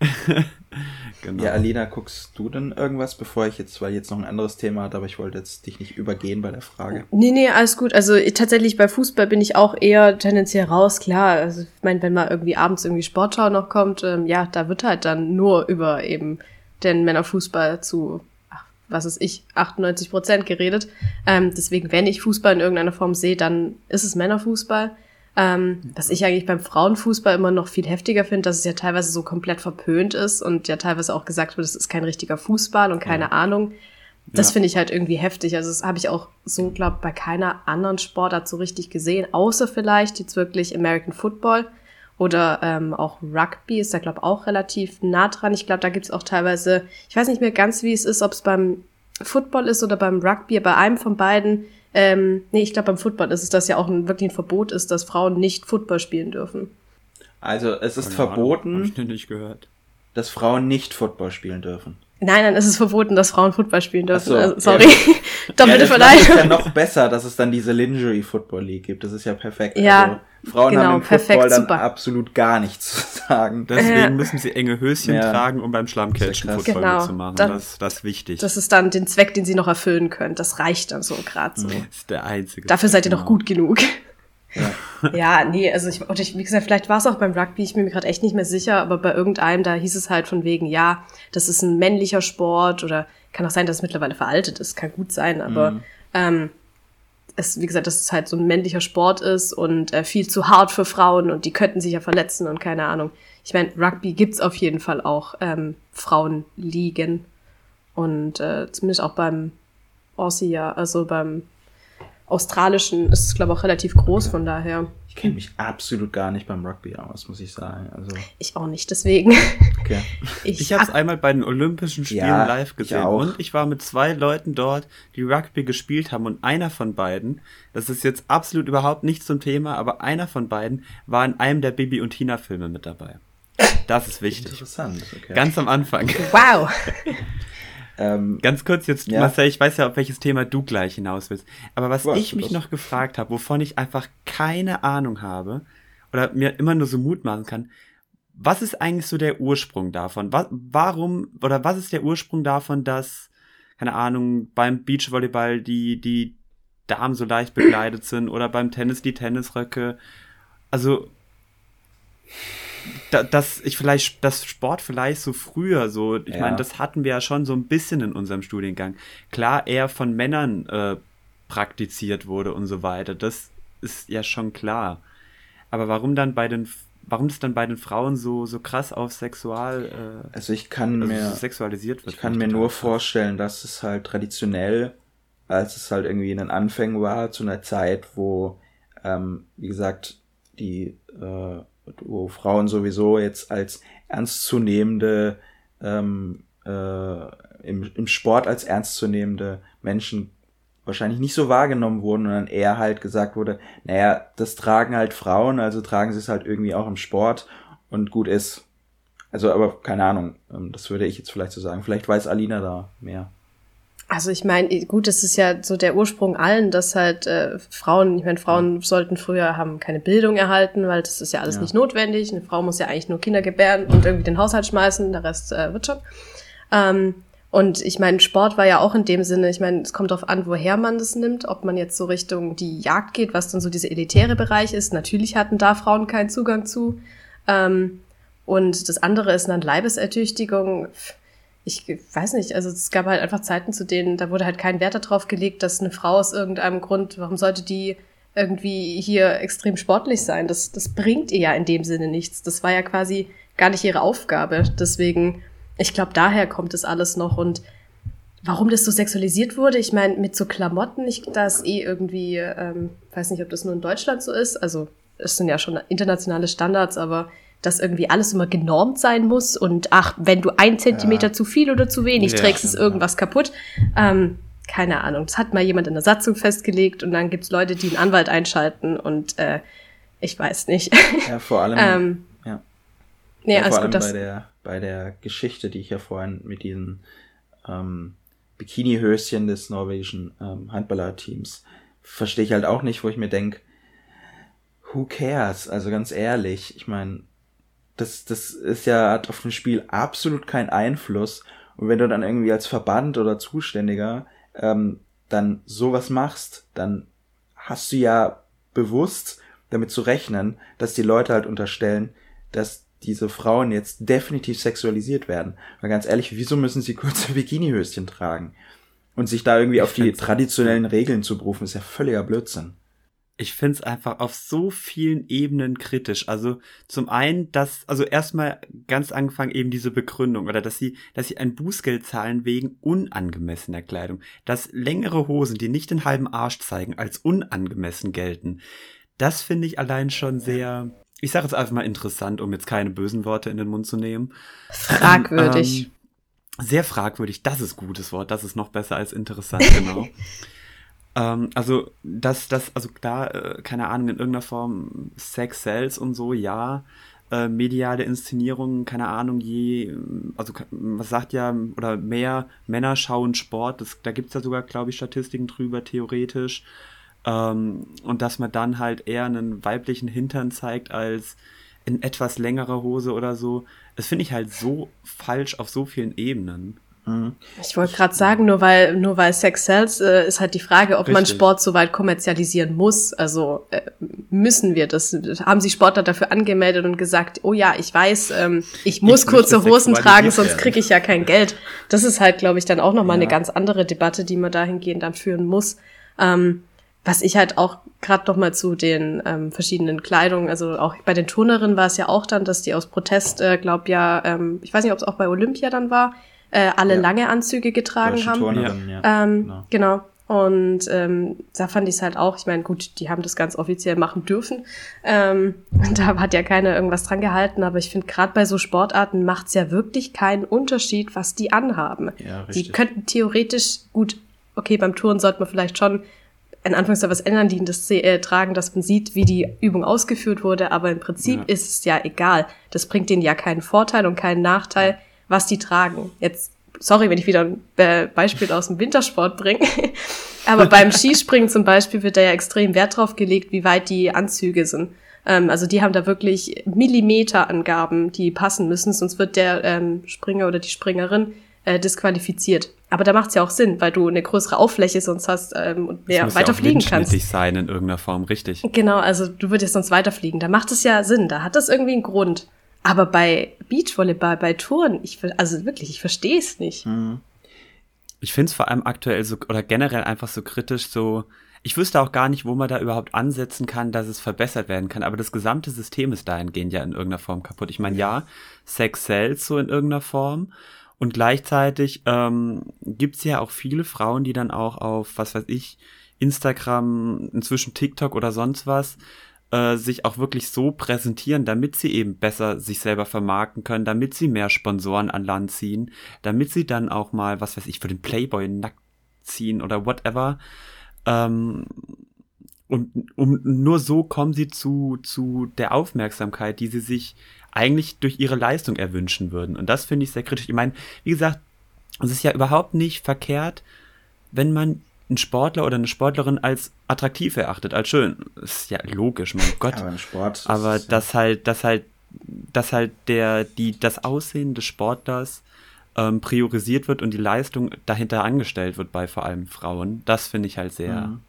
B: Genau. Ja, Alina, guckst du denn irgendwas, bevor ich jetzt, weil jetzt noch ein anderes Thema hat, aber ich wollte jetzt dich nicht übergehen bei der Frage.
C: Nee, nee, alles gut. Also tatsächlich bei Fußball bin ich auch eher tendenziell raus, klar. Also ich meine, wenn mal irgendwie abends irgendwie Sportschau noch kommt, ähm, ja, da wird halt dann nur über eben den Männerfußball zu, ach, was ist ich, 98 Prozent geredet. Ähm, deswegen, wenn ich Fußball in irgendeiner Form sehe, dann ist es Männerfußball. Ähm, was ich eigentlich beim Frauenfußball immer noch viel heftiger finde, dass es ja teilweise so komplett verpönt ist und ja teilweise auch gesagt wird, es ist kein richtiger Fußball und keine ja. Ahnung. Das ja. finde ich halt irgendwie heftig. Also das habe ich auch so, glaube bei keiner anderen Sportart so richtig gesehen, außer vielleicht jetzt wirklich American Football oder ähm, auch Rugby ist da, glaube auch relativ nah dran. Ich glaube, da gibt's auch teilweise, ich weiß nicht mehr ganz, wie es ist, ob es beim Football ist oder beim Rugby, bei einem von beiden ähm, nee, ich glaube, beim Football ist es, dass ja auch ein, wirklich ein Verbot ist, dass Frauen nicht Football spielen dürfen.
B: Also es ist Keine verboten.
A: Gehört.
B: dass Frauen nicht Football spielen dürfen.
C: Nein, dann ist es verboten, dass Frauen Football spielen dürfen.
B: so,
C: also, sorry.
B: ja.
C: Doppelte
B: ja, das macht es
C: Verleihung.
B: ja noch besser, dass es dann diese Lingerie Football League gibt. Das ist ja perfekt.
C: Ja,
B: also, Frauen
C: genau,
B: haben im
C: perfekt,
B: Football dann
C: super.
B: absolut gar nichts zu sagen.
A: Deswegen
C: Ja.
A: müssen sie enge Höschen
B: Ja.
A: tragen, um beim
B: Sehr krass.
A: Schlammkältchen-Football
C: Genau.
A: mitzumachen.
C: Dann-
A: das, das ist wichtig.
C: Das ist dann den Zweck, den sie noch erfüllen können. Das reicht dann so gerade so.
A: Das ist der einzige.
C: Dafür seid ihr
A: Genau.
C: noch gut genug.
B: Ja.
C: Ja, nee, also ich, und ich, wie gesagt, vielleicht war es auch beim Rugby, ich bin mir gerade echt nicht mehr sicher, aber bei irgendeinem, da hieß es halt von wegen, ja, das ist ein männlicher Sport oder kann auch sein, dass es mittlerweile veraltet ist, kann gut sein, aber
B: Mhm.
C: ähm, es, wie gesagt, dass es halt so ein männlicher Sport ist und äh, viel zu hart für Frauen und die könnten sich ja verletzen und keine Ahnung. Ich meine, Rugby gibt's auf jeden Fall auch ähm, Frauenligen und äh, zumindest auch beim Aussie, ja, also beim australischen ist es, glaube ich, auch relativ groß, von daher.
B: Ich kenne mich absolut gar nicht beim Rugby aus, muss ich sagen. Also,
C: Ich auch nicht, deswegen.
B: okay.
A: Ich habe es einmal bei den Olympischen Spielen
B: Ja,
A: live
B: ich
A: gesehen
B: auch.
A: und ich war mit zwei Leuten dort, die Rugby gespielt haben und einer von beiden, das ist jetzt absolut überhaupt nicht zum Thema, aber einer von beiden war in einem der Bibi und Tina Filme mit dabei. Das ist wichtig.
B: Interessant. Okay.
A: Ganz am Anfang.
C: wow.
B: ähm,
A: Ganz kurz jetzt,
B: Ja.
A: Marcel, ich weiß ja, auf welches Thema du gleich hinaus willst. Aber was
B: Was
A: ich mich
B: das?
A: noch gefragt habe, wovon ich einfach keine Ahnung habe oder mir immer nur so Mut machen kann, was ist eigentlich so der Ursprung davon? Was, warum oder was ist der Ursprung davon, dass, keine Ahnung, beim Beachvolleyball die, die Damen so leicht bekleidet sind oder beim Tennis die Tennisröcke? Also, da, dass ich vielleicht, dass Sport vielleicht so früher so, ich
B: Ja.
A: meine, das hatten wir ja schon so ein bisschen in unserem Studiengang. Klar, eher von Männern äh, praktiziert wurde und so weiter. Das ist ja schon klar. Aber warum dann bei den, warum das dann bei den Frauen so, so krass auf Sexual, äh,
B: also ich kann
A: also
B: mir,
A: sexualisiert wird?
B: ich kann mir nur
A: krass.
B: vorstellen, dass es halt traditionell, als es halt irgendwie in den Anfängen war, zu einer Zeit, wo, ähm, wie gesagt, die, äh, wo Frauen sowieso jetzt als ernstzunehmende, ähm, äh, im, im Sport als ernstzunehmende Menschen wahrscheinlich nicht so wahrgenommen wurden und dann eher halt gesagt wurde, naja, das tragen halt Frauen, also tragen sie es halt irgendwie auch im Sport und gut ist. Also, aber keine Ahnung, ähm, das würde ich jetzt vielleicht so sagen. Vielleicht weiß Alina da mehr.
C: Also ich meine, gut, das ist ja so der Ursprung allen, dass halt äh, Frauen, ich meine, Frauen sollten früher haben keine Bildung erhalten, weil das ist ja alles
B: Ja.
C: nicht notwendig. Eine Frau muss ja eigentlich nur Kinder gebären und irgendwie den Haushalt schmeißen, der Rest äh, wird schon. Ähm, und ich meine, Sport war ja auch in dem Sinne, ich meine, es kommt darauf an, woher man das nimmt, ob man jetzt so Richtung die Jagd geht, was dann so dieser elitäre Bereich ist. Natürlich hatten da Frauen keinen Zugang zu. Ähm, und das andere ist dann Leibesertüchtigung. Ich weiß nicht, also es gab halt einfach Zeiten, zu denen, da wurde halt kein Wert darauf gelegt, dass eine Frau aus irgendeinem Grund, warum sollte die irgendwie hier extrem sportlich sein? Das, das bringt ihr ja in dem Sinne nichts. Das war ja quasi gar nicht ihre Aufgabe. Deswegen, ich glaube, daher kommt es alles noch und warum das so sexualisiert wurde, ich meine, mit so Klamotten, ich, da ist eh irgendwie, ähm, weiß nicht, ob das nur in Deutschland so ist, also es sind ja schon internationale Standards, aber dass irgendwie alles immer genormt sein muss und ach, wenn du ein Zentimeter
B: Ja.
C: zu viel oder zu wenig
A: Ja,
C: trägst, ist irgendwas kaputt. Ähm, keine Ahnung, das hat mal jemand in der Satzung festgelegt und dann gibt's Leute, die einen Anwalt einschalten und äh, ich weiß nicht.
B: Ja, vor allem,
C: ähm,
B: ja.
C: nee,
B: ja, vor allem
C: gut,
B: bei der, bei der Geschichte, die ich ja vorhin mit diesen ähm, Bikini-Höschen des norwegischen ähm, Handballerteams verstehe ich halt auch nicht, wo ich mir denk, who cares? Also ganz ehrlich, ich meine, das, das ist ja hat auf dem Spiel absolut keinen Einfluss. Und wenn du dann irgendwie als Verband oder Zuständiger ähm, dann sowas machst, dann hast du ja bewusst damit zu rechnen, dass die Leute halt unterstellen, dass diese Frauen jetzt definitiv sexualisiert werden. Weil ganz ehrlich, wieso müssen sie kurze Bikinihöschen tragen? Und sich da irgendwie auf die traditionellen Regeln zu berufen, ist ja völliger Blödsinn.
A: Ich finde es einfach auf so vielen Ebenen kritisch. Also zum einen, dass, also erstmal ganz angefangen eben diese Begründung oder dass sie, dass sie ein Bußgeld zahlen wegen unangemessener Kleidung. Dass längere Hosen, die nicht den halben Arsch zeigen, als unangemessen gelten. Das finde ich allein schon sehr, ich sage jetzt einfach mal interessant, um jetzt keine bösen Worte in den Mund zu nehmen.
C: fragwürdig.
A: Ähm, sehr fragwürdig, das ist gutes Wort, das ist noch besser als interessant, genau. ähm, also, dass das, also klar, äh, keine Ahnung, in irgendeiner Form Sex sells und so, ja. äh, mediale Inszenierungen, keine Ahnung, je, also was sagt ja, oder mehr Männer schauen Sport, das, da gibt es ja sogar, glaube ich, Statistiken drüber, theoretisch. Ähm, und dass man dann halt eher einen weiblichen Hintern zeigt als in etwas längerer Hose oder so. Das finde ich halt so falsch auf so vielen Ebenen.
C: Mhm. Ich wollte gerade sagen, nur weil, nur weil Sex sells, äh, ist halt die Frage, ob Richtig. man Sport so weit kommerzialisieren muss. Also äh, müssen wir das? Haben sich Sportler dafür angemeldet und gesagt, oh ja, ich weiß, ähm, ich muss ich kurze Hosen tragen, sonst kriege ich ja kein Geld. Das ist halt, glaube ich, dann auch nochmal ja. eine ganz andere Debatte, die man dahingehend dann führen muss. Ähm, was ich halt auch gerade noch mal zu den ähm, verschiedenen Kleidungen, also auch bei den Turnerinnen war es ja auch dann, dass die aus Protest, äh, glaub ja, ähm, ich weiß nicht, ob es auch bei Olympia dann war, äh, alle ja. lange Anzüge getragen haben. Ja. Ähm, genau. genau. Und ähm, da fand ich es halt auch, ich meine, gut, die haben das ganz offiziell machen dürfen. Ähm, da hat ja keiner irgendwas dran gehalten, aber ich finde, gerade bei so Sportarten macht es ja wirklich keinen Unterschied, was die anhaben. Ja, richtig. Die könnten theoretisch, gut, okay, beim Touren sollte man vielleicht schon in Anführungszeichen was ändern, die das äh, tragen, dass man sieht, wie die Übung ausgeführt wurde, aber im Prinzip ja. ist es ja egal. Das bringt denen ja keinen Vorteil und keinen Nachteil, was die tragen. Jetzt, sorry, wenn ich wieder ein Beispiel aus dem Wintersport bringe, aber beim Skispringen zum Beispiel wird da ja extrem Wert drauf gelegt, wie weit die Anzüge sind. Ähm, also die haben da wirklich Millimeterangaben, die passen müssen, sonst wird der ähm, Springer oder die Springerin äh, disqualifiziert. Aber da macht es ja auch Sinn, weil du eine größere Auffläche sonst hast ähm, und mehr das weiter ja fliegen kannst.
A: sein in irgendeiner Form, richtig.
C: Genau, also du würdest sonst weiterfliegen. Da macht es ja Sinn, da hat das irgendwie einen Grund. Aber bei Beachvolleyball, bei Touren, ich also wirklich, ich verstehe es nicht. Mhm.
A: Ich finde es vor allem aktuell so oder generell einfach so kritisch, so ich wüsste auch gar nicht, wo man da überhaupt ansetzen kann, dass es verbessert werden kann. Aber das gesamte System ist dahingehend ja in irgendeiner Form kaputt. Ich meine, ja, Sex sells so in irgendeiner Form. Und gleichzeitig ähm, gibt es ja auch viele Frauen, die dann auch auf, was weiß ich, Instagram, inzwischen TikTok oder sonst was, äh, sich auch wirklich so präsentieren, damit sie eben besser sich selber vermarkten können, damit sie mehr Sponsoren an Land ziehen, damit sie dann auch mal, was weiß ich, für den Playboy nackt ziehen oder whatever. Ähm, und um, nur so kommen sie zu, zu der Aufmerksamkeit, die sie sich eigentlich durch ihre Leistung erwünschen würden. Und das finde ich sehr kritisch. Ich meine, wie gesagt, es ist ja überhaupt nicht verkehrt, wenn man einen Sportler oder eine Sportlerin als attraktiv erachtet, als schön. Ist ja logisch, mein Gott. Aber im Sport. Aber das halt, das halt, dass halt der, die, das Aussehen des Sportlers ähm, priorisiert wird und die Leistung dahinter angestellt wird bei vor allem Frauen, das finde ich halt sehr mhm.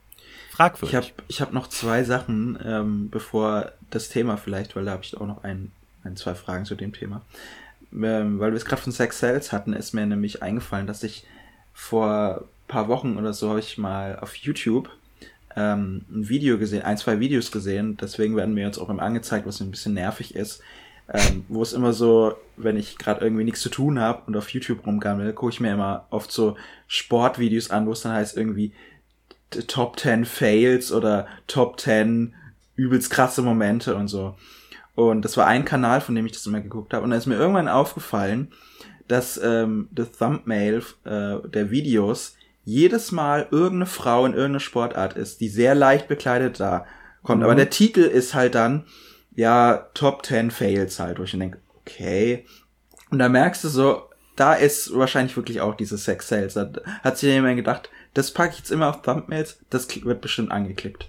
A: fragwürdig.
B: Ich habe ich hab noch zwei Sachen, ähm, bevor das Thema vielleicht, weil da habe ich auch noch ein, ein, zwei Fragen zu dem Thema. Ähm, weil wir es gerade von Sex Sales hatten, ist mir nämlich eingefallen, dass ich vor paar Wochen oder so habe ich mal auf YouTube ähm, ein Video gesehen, ein, zwei Videos gesehen, deswegen werden mir jetzt auch immer angezeigt, was ein bisschen nervig ist, ähm, wo es immer so, wenn ich gerade irgendwie nichts zu tun habe und auf YouTube rumgammel, gucke ich mir immer oft so Sportvideos an, wo es dann heißt irgendwie Top 10 Fails oder Top 10 übelst krasse Momente und so. Und das war ein Kanal, von dem ich das immer geguckt habe. Und da ist mir irgendwann aufgefallen, dass ähm, das Thumbnail äh, der Videos jedes Mal irgendeine Frau in irgendeiner Sportart ist, die sehr leicht bekleidet da kommt. Mhm. Aber der Titel ist halt dann, ja, Top 10 Fails halt, wo ich denke, okay. Und da merkst du so, da ist wahrscheinlich wirklich auch dieses Sex Sales. Da hat sich jemand gedacht, das packe ich jetzt immer auf Thumbnails, das wird bestimmt angeklickt.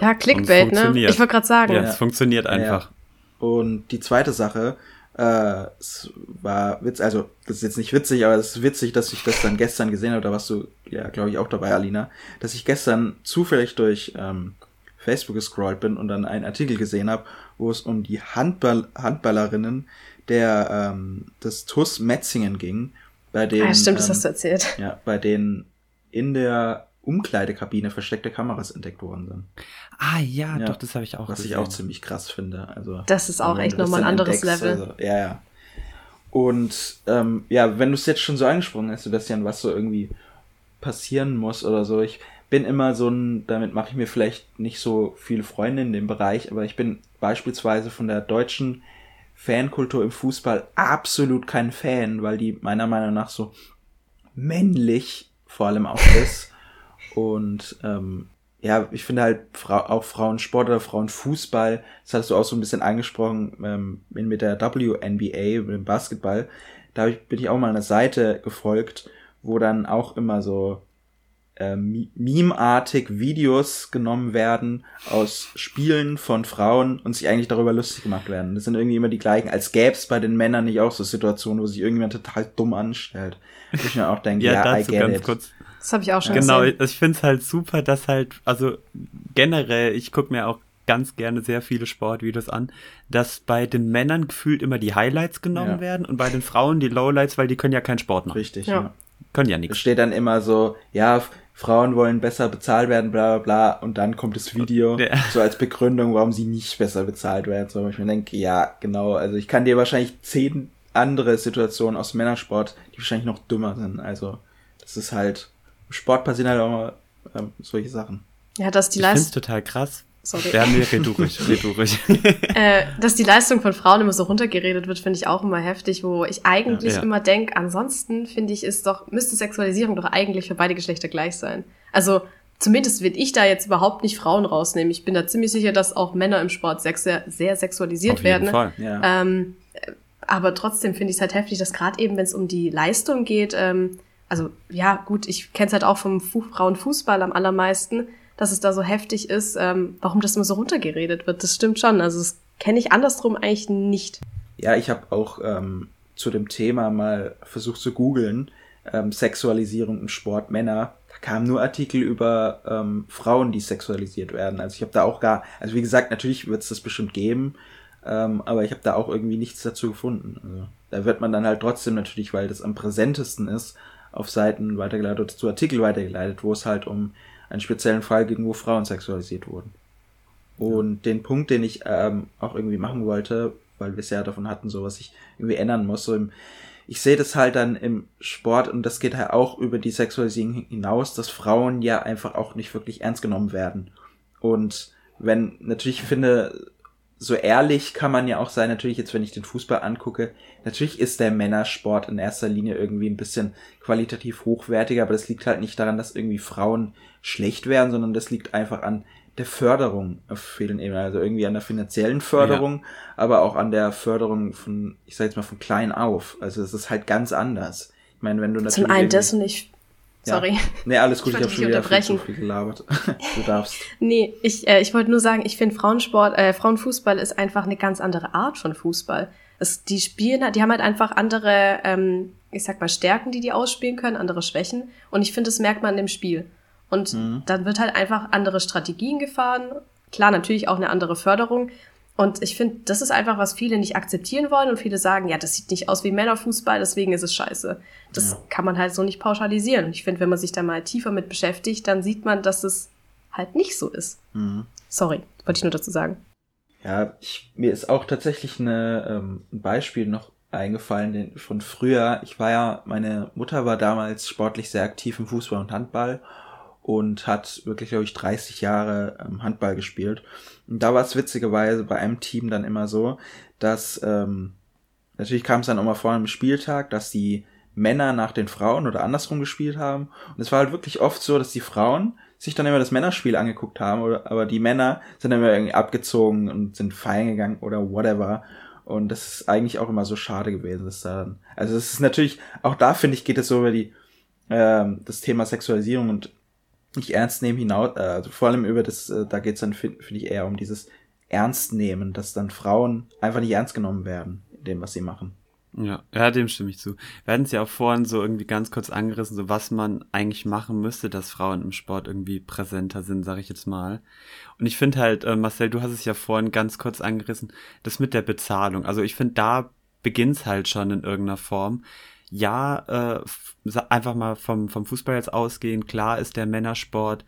C: Ja, Clickbait, ne? Ich wollte gerade sagen.
A: Ja, es funktioniert einfach.
B: Ja. Und die zweite Sache, äh, es war witz, also das ist jetzt nicht witzig, aber es ist witzig, dass ich das dann gestern gesehen habe, da warst du ja, glaube ich, auch dabei, Alina, dass ich gestern zufällig durch ähm, Facebook gescrollt bin und dann einen Artikel gesehen habe, wo es um die Handball Handballerinnen der ähm, des TUS Metzingen ging, bei denen ah,
C: stimmt, ähm, das hast du erzählt.
B: Ja, bei denen in der Umkleidekabine versteckte Kameras entdeckt worden sind.
A: Ah ja, ja doch, das habe ich auch
B: Was gesehen. ich auch ziemlich krass finde. Also,
C: das ist auch echt nochmal ein anderes Level.
B: Also, ja, ja. Und ähm, ja, wenn du es jetzt schon so angesprochen hast, Sebastian, was so irgendwie passieren muss oder so, ich bin immer so ein, damit mache ich mir vielleicht nicht so viele Freunde in dem Bereich, aber ich bin beispielsweise von der deutschen Fankultur im Fußball absolut kein Fan, weil die meiner Meinung nach so männlich vor allem auch ist. Und ähm, ja, ich finde halt Fra auch Frauensport oder Frauenfußball, das hattest du auch so ein bisschen angesprochen ähm, mit der WNBA, mit dem Basketball, da ich, bin ich auch mal einer Seite gefolgt, wo dann auch immer so äh, meme-artig Videos genommen werden aus Spielen von Frauen und sich eigentlich darüber lustig gemacht werden. Das sind irgendwie immer die gleichen, als gäbe es bei den Männern nicht auch so Situationen, wo sich irgendjemand total dumm anstellt. Wo ich mir auch denke, ja, ja I get
A: ganz it. Kurz. Das habe ich auch schon Genau, gesehen. ich finde es halt super, dass halt, also generell, ich gucke mir auch ganz gerne sehr viele Sportvideos an, dass bei den Männern gefühlt immer die Highlights genommen ja. werden und bei den Frauen die Lowlights, weil die können ja keinen Sport machen.
B: Richtig, ja. ja.
A: Können ja nichts.
B: Es steht dann immer so, ja, Frauen wollen besser bezahlt werden, bla bla bla, und dann kommt das Video ja. so als Begründung, warum sie nicht besser bezahlt werden. So, ich mir denke, ja, genau, also ich kann dir wahrscheinlich zehn andere Situationen aus Männersport, die wahrscheinlich noch dümmer sind. Also, das ist halt, Sport passieren halt auch mal ähm, solche Sachen.
C: Ja, dass die
A: Leistung. Ich finde total krass. Sorry. Ja, nee, red du ruhig, red du ruhig.
C: äh, dass die Leistung von Frauen immer so runtergeredet wird, finde ich auch immer heftig, wo ich eigentlich ja, ja. immer denke, ansonsten finde ich, ist doch, müsste Sexualisierung doch eigentlich für beide Geschlechter gleich sein. Also, zumindest will ich da jetzt überhaupt nicht Frauen rausnehmen. Ich bin da ziemlich sicher, dass auch Männer im Sport sehr, sehr sexualisiert Auf jeden werden. Fall. Ja. Ähm, aber trotzdem finde ich es halt heftig, dass gerade eben, wenn es um die Leistung geht, ähm, also ja, gut, ich kenne es halt auch vom Fu Frauenfußball am allermeisten, dass es da so heftig ist, ähm, warum das immer so runtergeredet wird. Das stimmt schon. Also das kenne ich andersrum eigentlich nicht.
B: Ja, ich habe auch ähm, zu dem Thema mal versucht zu googeln, ähm, Sexualisierung im Sport Männer. Da kamen nur Artikel über ähm, Frauen, die sexualisiert werden. Also ich habe da auch gar, also wie gesagt, natürlich wird es das bestimmt geben, ähm, aber ich habe da auch irgendwie nichts dazu gefunden. Also, da wird man dann halt trotzdem natürlich, weil das am präsentesten ist, auf Seiten weitergeleitet oder zu Artikel weitergeleitet, wo es halt um einen speziellen Fall ging, wo Frauen sexualisiert wurden. Und den Punkt, den ich ähm, auch irgendwie machen wollte, weil wir es ja davon hatten, so was ich irgendwie ändern muss, so im, ich sehe das halt dann im Sport und das geht halt auch über die Sexualisierung hinaus, dass Frauen ja einfach auch nicht wirklich ernst genommen werden. Und wenn, natürlich ich finde, so ehrlich kann man ja auch sein, natürlich jetzt, wenn ich den Fußball angucke, natürlich ist der Männersport in erster Linie irgendwie ein bisschen qualitativ hochwertiger, aber das liegt halt nicht daran, dass irgendwie Frauen schlecht werden, sondern das liegt einfach an der Förderung auf vielen Ebenen, also irgendwie an der finanziellen Förderung, ja. aber auch an der Förderung von, ich sag jetzt mal, von klein auf. Also es ist halt ganz anders. Ich meine, wenn du
C: natürlich. Zum einen das und ich Sorry. Ja.
B: Nee, alles gut, ich, ich habe schon wieder viel zu viel gelabert. Du darfst.
C: nee, ich, äh, ich wollte nur sagen, ich finde Frauensport, äh, Frauenfußball ist einfach eine ganz andere Art von Fußball. Es, die spielen, die haben halt einfach andere, ähm, ich sag mal, Stärken, die die ausspielen können, andere Schwächen. Und ich finde, das merkt man im Spiel. Und mhm. dann wird halt einfach andere Strategien gefahren. Klar, natürlich auch eine andere Förderung. Und ich finde, das ist einfach, was viele nicht akzeptieren wollen und viele sagen, ja, das sieht nicht aus wie Männerfußball, deswegen ist es scheiße. Das ja. kann man halt so nicht pauschalisieren. Ich finde, wenn man sich da mal tiefer mit beschäftigt, dann sieht man, dass es halt nicht so ist. Mhm. Sorry, wollte ich nur dazu sagen.
B: Ja, ich, mir ist auch tatsächlich eine, ähm, ein Beispiel noch eingefallen den, von früher. Ich war ja, meine Mutter war damals sportlich sehr aktiv im Fußball und Handball und hat wirklich, glaube ich, 30 Jahre ähm, Handball gespielt. Und da war es witzigerweise bei einem Team dann immer so, dass ähm, natürlich kam es dann auch mal vor einem Spieltag, dass die Männer nach den Frauen oder andersrum gespielt haben. Und es war halt wirklich oft so, dass die Frauen sich dann immer das Männerspiel angeguckt haben, oder, aber die Männer sind dann immer irgendwie abgezogen und sind feiern gegangen oder whatever. Und das ist eigentlich auch immer so schade gewesen, dass da dann, also es ist natürlich, auch da finde ich, geht es so über die, ähm, das Thema Sexualisierung und nicht ernst nehmen hinaus, äh, also vor allem über das, äh, da geht's dann, finde find ich, eher um dieses Ernst nehmen, dass dann Frauen einfach nicht ernst genommen werden in dem, was sie machen.
A: Ja, ja, dem stimme ich zu. Wir hatten es ja auch vorhin so irgendwie ganz kurz angerissen, so was man eigentlich machen müsste, dass Frauen im Sport irgendwie präsenter sind, sage ich jetzt mal. Und ich finde halt, äh, Marcel, du hast es ja vorhin ganz kurz angerissen, das mit der Bezahlung. Also ich finde, da beginnt's halt schon in irgendeiner Form ja, äh, einfach mal vom, vom Fußball jetzt ausgehen, klar ist der Männersport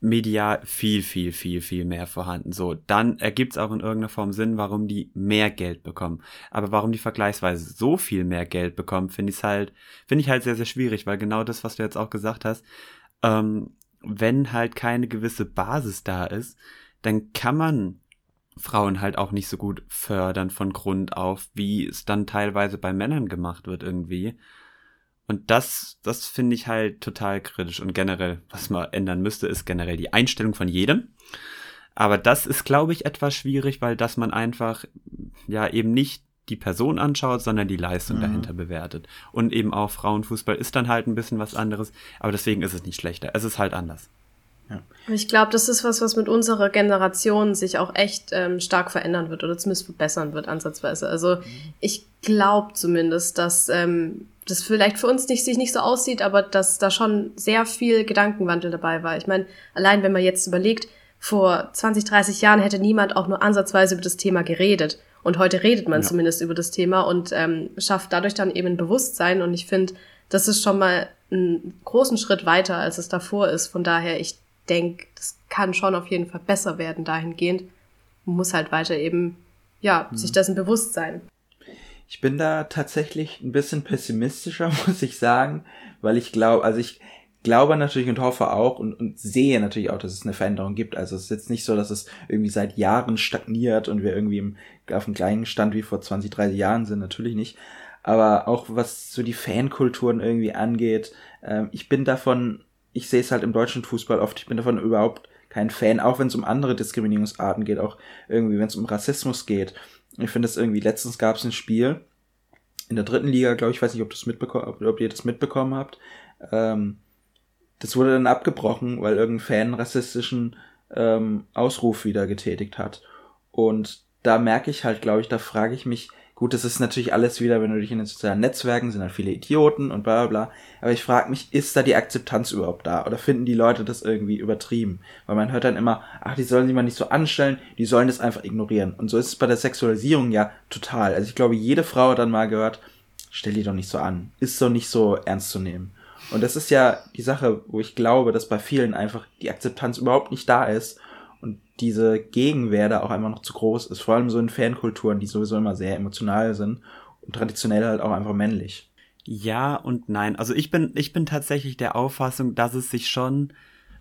A: medial viel, viel, viel, viel mehr vorhanden. So, dann ergibt es auch in irgendeiner Form Sinn, warum die mehr Geld bekommen. Aber warum die vergleichsweise so viel mehr Geld bekommen, finde ich halt, finde ich halt sehr, sehr schwierig, weil genau das, was du jetzt auch gesagt hast, ähm, wenn halt keine gewisse Basis da ist, dann kann man Frauen halt auch nicht so gut fördern von Grund auf, wie es dann teilweise bei Männern gemacht wird irgendwie. Und das, das finde ich halt total kritisch. Und generell, was man ändern müsste, ist generell die Einstellung von jedem. Aber das ist, glaube ich, etwas schwierig, weil dass man einfach ja eben nicht die Person anschaut, sondern die Leistung mhm. dahinter bewertet. Und eben auch Frauenfußball ist dann halt ein bisschen was anderes, aber deswegen ist es nicht schlechter. Es ist halt anders.
C: Ja. Ich glaube, das ist was, was mit unserer Generation sich auch echt ähm, stark verändern wird oder zumindest verbessern wird, ansatzweise. Also ich glaube zumindest, dass ähm, das vielleicht für uns nicht, sich nicht so aussieht, aber dass da schon sehr viel Gedankenwandel dabei war. Ich meine, allein wenn man jetzt überlegt, vor 20, 30 Jahren hätte niemand auch nur ansatzweise über das Thema geredet. Und heute redet man ja. zumindest über das Thema und ähm, schafft dadurch dann eben ein Bewusstsein. Und ich finde, das ist schon mal einen großen Schritt weiter, als es davor ist. Von daher, ich denke, das kann schon auf jeden Fall besser werden dahingehend. Man muss halt weiter eben, ja, mhm. sich dessen bewusst sein.
B: Ich bin da tatsächlich ein bisschen pessimistischer, muss ich sagen, weil ich glaube, also ich glaube natürlich und hoffe auch und, und sehe natürlich auch, dass es eine Veränderung gibt. Also es ist jetzt nicht so, dass es irgendwie seit Jahren stagniert und wir irgendwie im, auf dem gleichen Stand wie vor 20, 30 Jahren sind, natürlich nicht. Aber auch was so die Fankulturen irgendwie angeht, ähm, ich bin davon, ich sehe es halt im deutschen Fußball oft, ich bin davon überhaupt kein Fan, auch wenn es um andere Diskriminierungsarten geht, auch irgendwie, wenn es um Rassismus geht. Ich finde es irgendwie, letztens gab es ein Spiel in der dritten Liga, glaube ich, weiß nicht, ob, mitbekommen, ob ihr das mitbekommen habt. Ähm, das wurde dann abgebrochen, weil irgendein Fan rassistischen ähm, Ausruf wieder getätigt hat. Und da merke ich halt, glaube ich, da frage ich mich, gut, das ist natürlich alles wieder, wenn du dich in den sozialen Netzwerken sind halt viele Idioten und bla bla bla. Aber ich frage mich, ist da die Akzeptanz überhaupt da? Oder finden die Leute das irgendwie übertrieben? Weil man hört dann immer, ach, die sollen sich mal nicht so anstellen, die sollen das einfach ignorieren. Und so ist es bei der Sexualisierung ja total. Also ich glaube, jede Frau hat dann mal gehört, stell die doch nicht so an. Ist doch nicht so ernst zu nehmen. Und das ist ja die Sache, wo ich glaube, dass bei vielen einfach die Akzeptanz überhaupt nicht da ist und diese Gegenwehr da auch einfach noch zu groß ist. Vor allem so in Fankulturen, die sowieso immer sehr emotional sind und traditionell halt auch einfach männlich.
A: Ja und nein. Also ich bin, ich bin tatsächlich der Auffassung, dass es sich schon,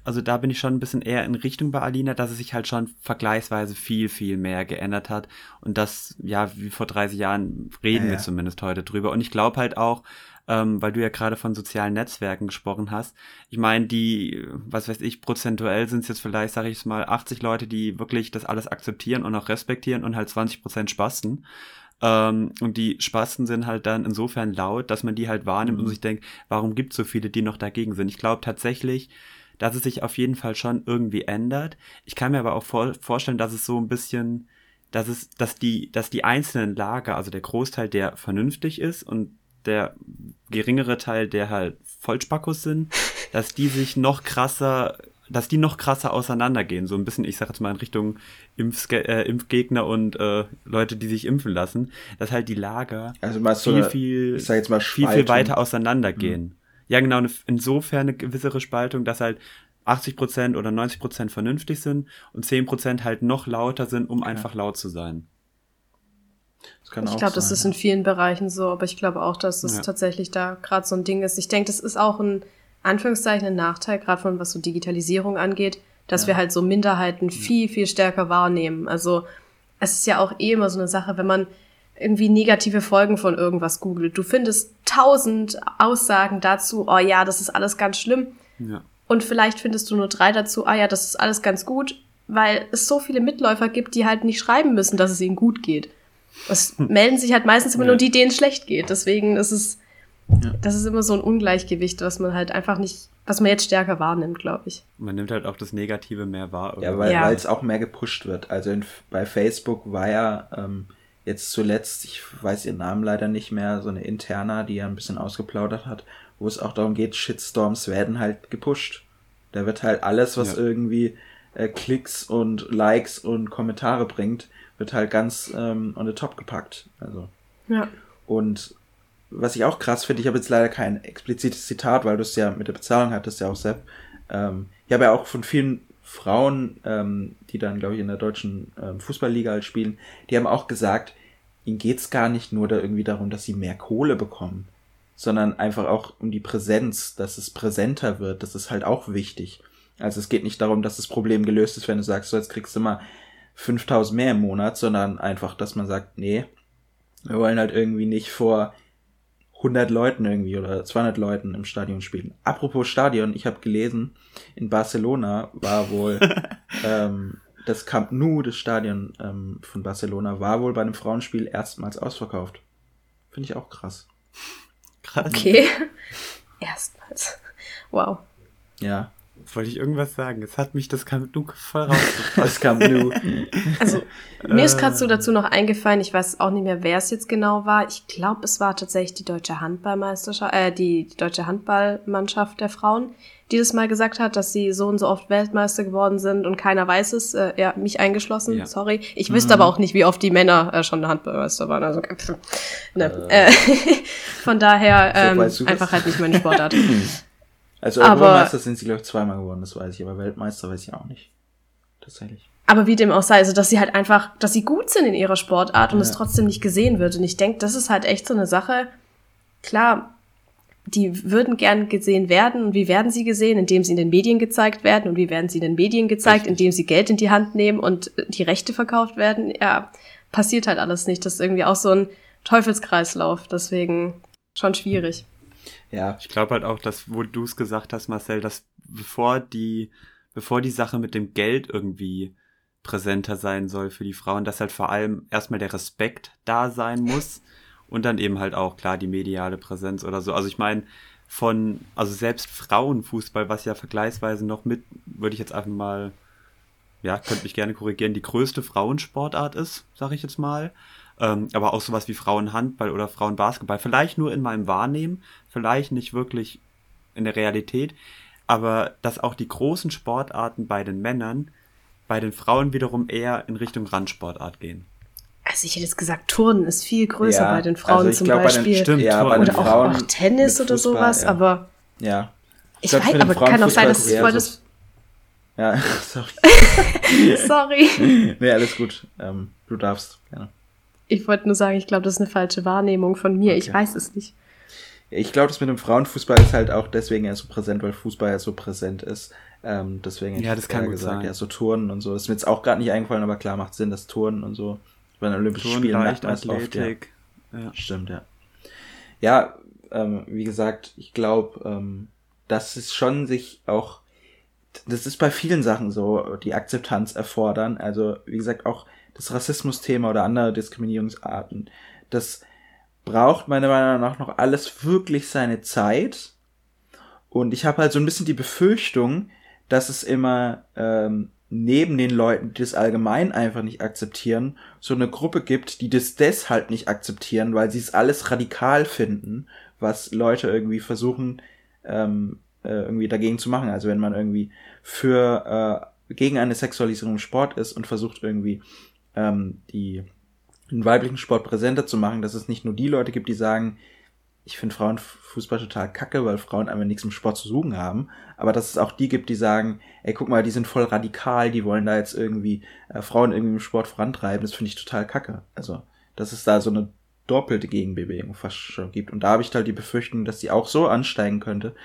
A: also da bin ich schon ein bisschen eher in Richtung bei Alina, dass es sich halt schon vergleichsweise viel, viel mehr geändert hat. Und das, ja, wie vor 30 Jahren reden ja, ja. wir zumindest heute drüber. Und ich glaube halt auch, ähm, weil du ja gerade von sozialen Netzwerken gesprochen hast. Ich meine, die, was weiß ich, prozentuell sind es jetzt vielleicht, sage ich mal, 80 Leute, die wirklich das alles akzeptieren und auch respektieren und halt 20 Prozent Spasten. Ähm, und die Spasten sind halt dann insofern laut, dass man die halt wahrnimmt mhm. und sich denkt, warum gibt es so viele, die noch dagegen sind? Ich glaube tatsächlich, dass es sich auf jeden Fall schon irgendwie ändert. Ich kann mir aber auch vor vorstellen, dass es so ein bisschen, dass es, dass die, dass die einzelnen Lager, also der Großteil, der vernünftig ist und der geringere Teil, der halt Vollspackos sind, dass die sich noch krasser, dass die noch krasser auseinandergehen. So ein bisschen, ich sag jetzt mal in Richtung Impfge äh, Impfgegner und äh, Leute, die sich impfen lassen, dass halt die Lager
B: also viel,
A: so eine, viel, viel, viel weiter auseinandergehen. Mhm. Ja, genau, insofern eine gewissere Spaltung, dass halt 80% oder 90% vernünftig sind und 10% halt noch lauter sind, um ja. einfach laut zu sein
C: ich glaube, das ist in vielen Bereichen so, aber ich glaube auch, dass es ja. tatsächlich da gerade so ein Ding ist. Ich denke, das ist auch ein Anführungszeichen ein Nachteil, gerade von was so Digitalisierung angeht, dass ja. wir halt so Minderheiten viel, viel stärker wahrnehmen. Also es ist ja auch eh immer so eine Sache, wenn man irgendwie negative Folgen von irgendwas googelt. Du findest tausend Aussagen dazu, oh ja, das ist alles ganz schlimm. Ja. Und vielleicht findest du nur drei dazu, ah ja, das ist alles ganz gut, weil es so viele Mitläufer gibt, die halt nicht schreiben müssen, dass es ihnen gut geht. Es melden sich halt meistens immer ja. nur die, denen es schlecht geht. Deswegen ist es, ja. das ist immer so ein Ungleichgewicht, was man halt einfach nicht, was man jetzt stärker wahrnimmt, glaube ich.
A: Man nimmt halt auch das Negative mehr wahr.
B: Oder? Ja, weil ja. es auch mehr gepusht wird. Also in, bei Facebook war ja ähm, jetzt zuletzt, ich weiß ihren Namen leider nicht mehr, so eine Interna, die ja ein bisschen ausgeplaudert hat, wo es auch darum geht, Shitstorms werden halt gepusht. Da wird halt alles, was irgendwie äh, Klicks und Likes und Kommentare bringt, wird halt ganz ähm, on the top gepackt. Also.
C: Ja.
B: Und was ich auch krass finde, ich habe jetzt leider kein explizites Zitat, weil du es ja mit der Bezahlung hattest, ja auch Sepp. Ähm, ich habe ja auch von vielen Frauen, ähm, die dann, glaube ich, in der deutschen ähm, Fußballliga halt spielen, die haben auch gesagt, ihnen geht's gar nicht nur da irgendwie darum, dass sie mehr Kohle bekommen, sondern einfach auch um die Präsenz, dass es präsenter wird, das ist halt auch wichtig. Also es geht nicht darum, dass das Problem gelöst ist, wenn du sagst, so jetzt kriegst du mal 5000 mehr im Monat, sondern einfach, dass man sagt, nee, wir wollen halt irgendwie nicht vor 100 Leuten irgendwie oder 200 Leuten im Stadion spielen. Apropos Stadion, ich habe gelesen, in Barcelona war wohl ähm, das Camp Nou, das Stadion ähm, von Barcelona, war wohl bei einem Frauenspiel erstmals ausverkauft. Finde ich auch krass.
C: Krass. Okay. Erstmals. Wow.
B: Ja.
A: Wollte ich irgendwas sagen? Es hat mich das Camp Nou voll rausgebracht. das
B: Camp Nou.
C: Also, mir ist gerade so dazu noch eingefallen, ich weiß auch nicht mehr, wer es jetzt genau war. Ich glaube, es war tatsächlich die deutsche Handballmeisterschaft, äh, die, die deutsche Handballmannschaft der Frauen, die das mal gesagt hat, dass sie so und so oft Weltmeister geworden sind und keiner weiß es, äh, ja, mich eingeschlossen, ja. sorry. Ich mhm. wüsste aber auch nicht, wie oft die Männer äh, schon Handballmeister waren. Also, ne. Äh. äh von daher ähm, einfach halt nicht meine Sportart.
B: Also Europameister sind sie, glaube ich, zweimal geworden, das weiß ich, aber Weltmeister weiß ich auch nicht. Tatsächlich.
C: Aber wie dem auch sei, also dass sie halt einfach, dass sie gut sind in ihrer Sportart und ja. es trotzdem nicht gesehen wird. Und ich denke, das ist halt echt so eine Sache. Klar, die würden gern gesehen werden. Und wie werden sie gesehen? Indem sie in den Medien gezeigt werden. Und wie werden sie in den Medien gezeigt? Richtig. Indem sie Geld in die Hand nehmen und die Rechte verkauft werden. Ja, passiert halt alles nicht. Das ist irgendwie auch so ein Teufelskreislauf. Deswegen schon schwierig.
A: Ja. Ich glaube halt auch, dass, wo du es gesagt hast, Marcel, dass bevor die, bevor die Sache mit dem Geld irgendwie präsenter sein soll für die Frauen, dass halt vor allem erstmal der Respekt da sein muss und dann eben halt auch klar die mediale Präsenz oder so. Also ich meine, von, also selbst Frauenfußball, was ja vergleichsweise noch mit, würde ich jetzt einfach mal, ja, könnte mich gerne korrigieren, die größte Frauensportart ist, sag ich jetzt mal. Ähm, aber auch sowas wie Frauenhandball oder Frauenbasketball. Vielleicht nur in meinem Wahrnehmen, vielleicht nicht wirklich in der Realität. Aber dass auch die großen Sportarten bei den Männern, bei den Frauen wiederum eher in Richtung Randsportart gehen.
C: Also ich hätte jetzt gesagt, Turnen ist viel größer ja, bei den Frauen also zum glaub, Beispiel.
B: Bei den, stimmt,
C: ja,
B: bei
C: oder auch, auch, Tennis oder sowas, ja. aber.
B: Ja.
C: Ich, ich weiß, aber kann auch sein, dass es voll das.
B: Ja, sorry.
C: sorry.
B: nee, alles gut. Ähm, du darfst, gerne.
C: Ich wollte nur sagen, ich glaube, das ist eine falsche Wahrnehmung von mir. Okay. Ich weiß es nicht.
B: Ich glaube, das mit dem Frauenfußball ist halt auch deswegen ja so präsent, weil Fußball ja so präsent ist. Ähm, deswegen
A: ja, das kann gut gesagt, sein.
B: ja, so Turnen und so. Das ist mir jetzt auch gerade nicht eingefallen, aber klar macht Sinn, dass Turnen und so bei den Olympischen Turnen, Spielen
A: Leichtathletik.
B: Oft, ja. ja. Stimmt, ja. Ja, ähm, wie gesagt, ich glaube, ähm, dass es schon sich auch, das ist bei vielen Sachen so, die Akzeptanz erfordern. Also, wie gesagt, auch das Rassismusthema oder andere Diskriminierungsarten, das braucht meiner Meinung nach noch alles wirklich seine Zeit. Und ich habe halt so ein bisschen die Befürchtung, dass es immer ähm, neben den Leuten, die das allgemein einfach nicht akzeptieren, so eine Gruppe gibt, die das deshalb nicht akzeptieren, weil sie es alles radikal finden, was Leute irgendwie versuchen, ähm, äh, irgendwie dagegen zu machen. Also wenn man irgendwie für äh, gegen eine Sexualisierung im Sport ist und versucht irgendwie ähm, die den weiblichen Sport präsenter zu machen, dass es nicht nur die Leute gibt, die sagen, ich finde Frauenfußball total kacke, weil Frauen einfach nichts im Sport zu suchen haben, aber dass es auch die gibt, die sagen, ey, guck mal, die sind voll radikal, die wollen da jetzt irgendwie äh, Frauen irgendwie im Sport vorantreiben, das finde ich total kacke. Also, dass es da so eine doppelte Gegenbewegung fast schon gibt. Und da habe ich halt die Befürchtung, dass die auch so ansteigen könnte,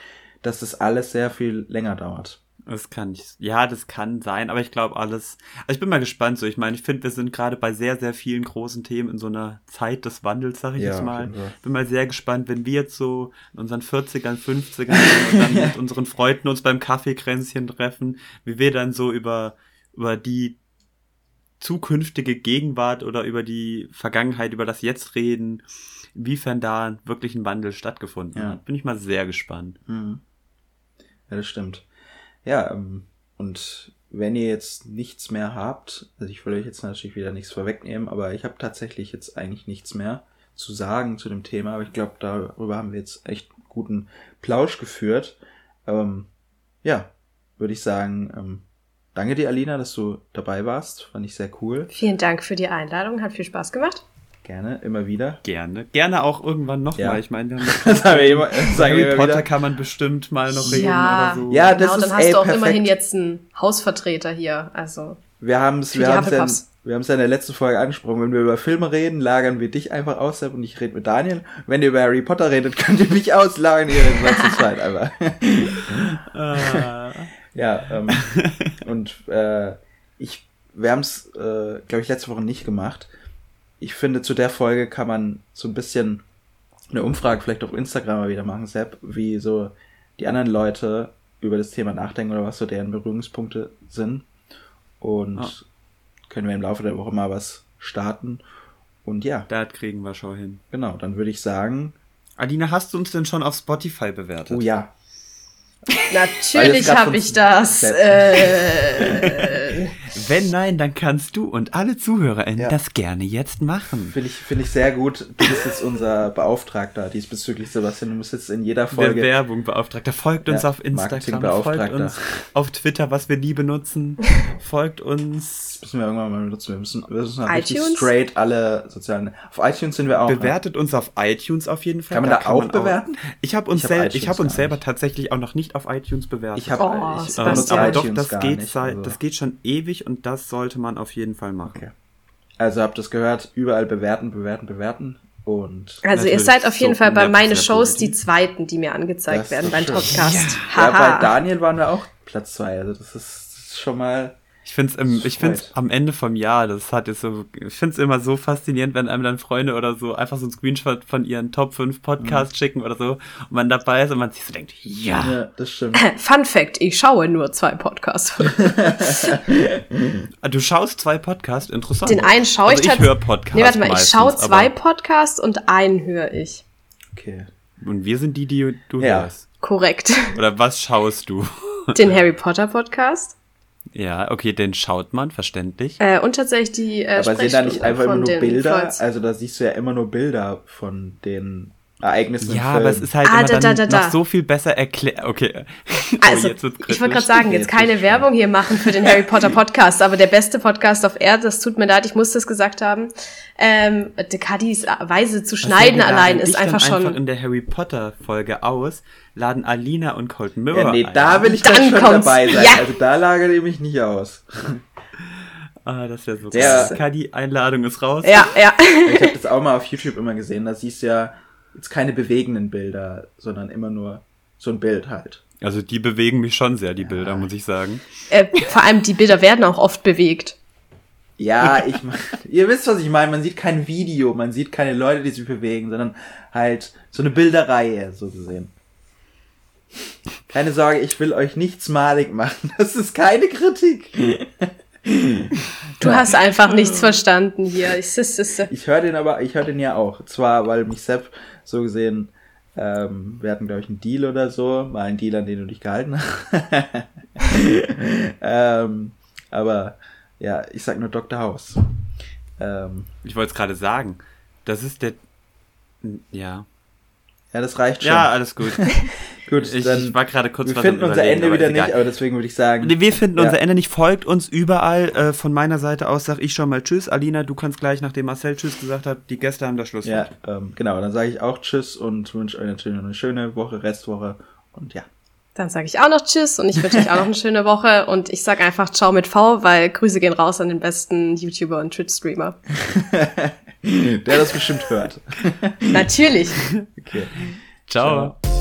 B: dass das alles sehr viel länger dauert.
A: Das kann ich. Ja, das kann sein, aber ich glaube alles. Also ich bin mal gespannt so. Ich meine, ich finde, wir sind gerade bei sehr, sehr vielen großen Themen in so einer Zeit des Wandels, sag ich ja, jetzt mal. Bin mal sehr gespannt, wenn wir jetzt so in unseren 40ern, 50ern und dann mit unseren Freunden uns beim Kaffeekränzchen treffen, wie wir dann so über, über die zukünftige Gegenwart oder über die Vergangenheit, über das Jetzt reden, inwiefern da wirklich ein Wandel stattgefunden ja. hat. Bin ich mal sehr gespannt.
B: Mhm. Ja, das stimmt. Ja, ähm, und wenn ihr jetzt nichts mehr habt, also ich will euch jetzt natürlich wieder nichts vorwegnehmen, aber ich habe tatsächlich jetzt eigentlich nichts mehr zu sagen zu dem Thema, aber ich glaube, darüber haben wir jetzt echt guten Plausch geführt. Ähm, ja, würde ich sagen, ähm, danke dir, Alina, dass du dabei warst. Fand ich sehr cool.
C: Vielen Dank für die Einladung, hat viel Spaß gemacht.
B: Gerne, immer wieder.
A: Gerne. Gerne auch irgendwann nochmal. Ja. Ich meine, wir haben
B: das haben wir immer,
A: sagen Harry Potter wieder. kann man bestimmt mal noch reden
C: ja.
A: oder so.
C: Ja, das genau, ist dann hast ey, du auch perfekt. immerhin jetzt einen Hausvertreter hier. Also.
B: Wir haben es wir haben's ja, wir haben es ja in der letzten Folge angesprochen. Wenn wir über Filme reden, lagern wir dich einfach aus und ich rede mit Daniel. Wenn ihr über Harry Potter redet, könnt ihr mich auslagern, ihr seid zu zweit einfach. uh. ja, ähm, und äh, ich, wir haben es, äh, glaube ich, letzte Woche nicht gemacht ich finde, zu der Folge kann man so ein bisschen eine Umfrage vielleicht auf Instagram mal wieder machen, Sepp, wie so die anderen Leute über das Thema nachdenken oder was so deren Berührungspunkte sind. Und
A: Ah.
B: können wir im Laufe der Woche mal was starten. Und ja,
A: Da kriegen wir schon hin.
B: genau, dann würde ich sagen,
A: Alina, hast du uns denn schon auf Spotify bewertet?
B: oh ja,
C: Natürlich habe ich das. Äh,
A: Wenn nein, dann kannst du und alle ZuhörerInnen
B: Ja.
A: das gerne jetzt machen.
B: finde ich, finde ich sehr gut. Du bist jetzt unser Beauftragter diesbezüglich, Sebastian. Du musst jetzt in jeder
A: Der
B: Folge
A: Werbungbeauftragter. Folgt uns
B: Ja,
A: auf Instagram, folgt uns auf Twitter, was wir nie benutzen. folgt uns,
B: müssen wir irgendwann mal benutzen. Wir müssen, wir müssen
C: iTunes?
B: straight alle sozialen. Auf iTunes sind wir auch. ne?
A: bewertet uns auf iTunes auf jeden Fall.
B: Kann man da auch bewerten?
A: Ich habe uns,
B: Ich hab
A: sel
B: iTunes
A: ich hab uns selber
B: nicht.
A: tatsächlich auch noch nicht auf iTunes bewertet.
B: Ich habe
C: Oh,
B: ich
A: ähm, aber doch,
B: iTunes
A: das geht,
B: nicht,
A: seit,
B: also.
A: das geht schon ewig und das sollte man auf jeden Fall machen.
B: Okay. Also habt ihr es gehört, überall bewerten, bewerten, bewerten. Und
C: also ihr seid auf jeden
A: so
C: Fall bei
A: 100%
C: meine Shows die zweiten, die mir angezeigt
B: Das
C: werden beim
B: schön.
C: Podcast.
B: ja, bei
C: Haha.
B: Daniel waren wir auch Platz zwei. Also das ist, das ist schon mal.
A: Ich finde es ich find's am Ende vom Jahr, das hat jetzt so, ich finde es immer so faszinierend, wenn einem dann Freunde oder so einfach so ein Screenshot von ihren Top 5 Podcasts schicken oder so und man dabei ist und man sich so denkt, ja,
B: Ja, das stimmt.
C: Fun Fact, ich schaue nur zwei Podcasts.
A: du schaust zwei Podcasts, interessant.
C: Den einen schaue ich
A: also ich
C: tats-
A: höre Podcasts
C: Nee, warte mal, ich
A: meistens,
C: schaue zwei Podcasts und einen höre ich.
B: Okay.
A: Und wir sind die, die du
B: Ja.
A: hörst.
C: Korrekt.
A: Oder was schaust du?
C: Den Harry Potter Podcast.
A: Ja, okay, den schaut man, verständlich.
C: Äh, und tatsächlich die äh,
B: Aber sind da nicht einfach immer nur Bilder? Also da siehst du ja immer nur Bilder von den Ereignissen im
A: Ja,
B: Film.
A: aber es ist halt
C: Ah,
A: immer
C: da,
A: dann
C: da, da, da.
A: noch so viel besser erklärt. Okay.
C: Also,
A: Oh, jetzt wird's
C: ich wollte gerade sagen, jetzt keine Werbung hier machen für den Harry Potter Podcast, aber der beste Podcast auf Erden, das tut mir leid, ich muss das gesagt haben. Ähm, der Kadis Weise zu schneiden
A: wir,
C: allein ist einfach schon.
A: einfach in der Harry Potter Folge aus, laden Alina und Colton Mirror
B: ja, nee,
A: ein.
B: da will ich
C: Dann
B: dann schon
C: kommt's.
B: dabei sein.
C: Ja.
B: Also da lagere ich mich nicht aus.
A: Ah, das wäre so
B: Der-
A: krass. Kadi, Einladung ist raus.
C: Ja, ja.
B: Ich habe das auch mal auf YouTube immer gesehen. Da siehst du ja jetzt keine bewegenden Bilder, sondern immer nur so ein Bild halt.
A: Also die bewegen mich schon sehr, die Bilder, muss ich sagen.
C: Äh, vor allem die Bilder werden auch oft bewegt.
B: Ja, ich mein, ihr wisst, was ich meine. Man sieht kein Video, man sieht keine Leute, die sich bewegen, sondern halt so eine Bilderreihe, so gesehen. Keine Sorge, ich will euch nichts malig machen. Das ist keine Kritik.
C: Du hast einfach nichts verstanden hier. Ist,
B: Ich höre den aber, ich höre den ja auch. Zwar, weil mich Sepp so gesehen, ähm, wir hatten, glaube ich, einen Deal oder so. Mal einen Deal, an den du dich gehalten hast. ähm, aber ja, ich sag nur Dr. House. Ähm,
A: Ich wollte es gerade sagen. Das ist der. Ja.
B: Ja, das reicht schon.
A: Ja, alles gut.
B: Gut,
A: Ich,
B: dann
A: ich war gerade kurz
B: wir finden unser Ende wieder nicht, aber deswegen würde ich sagen.
A: Nee, Wir finden
B: Ja.
A: unser Ende nicht. Folgt uns überall. Äh, von meiner Seite aus sag ich schon mal Tschüss. Alina, du kannst gleich, nachdem Marcel Tschüss gesagt hat, die Gäste haben das Schlusswort.
B: Ja, ähm, genau, dann sage ich auch Tschüss und wünsche euch natürlich noch eine schöne Woche, Restwoche und ja.
C: dann sage ich auch noch Tschüss und ich wünsche euch auch noch eine schöne Woche und ich sag einfach Ciao mit V, weil Grüße gehen raus an den besten YouTuber und Twitch-Streamer.
B: Der das bestimmt hört.
C: Natürlich.
B: Okay.
A: Ciao.
B: Ciao.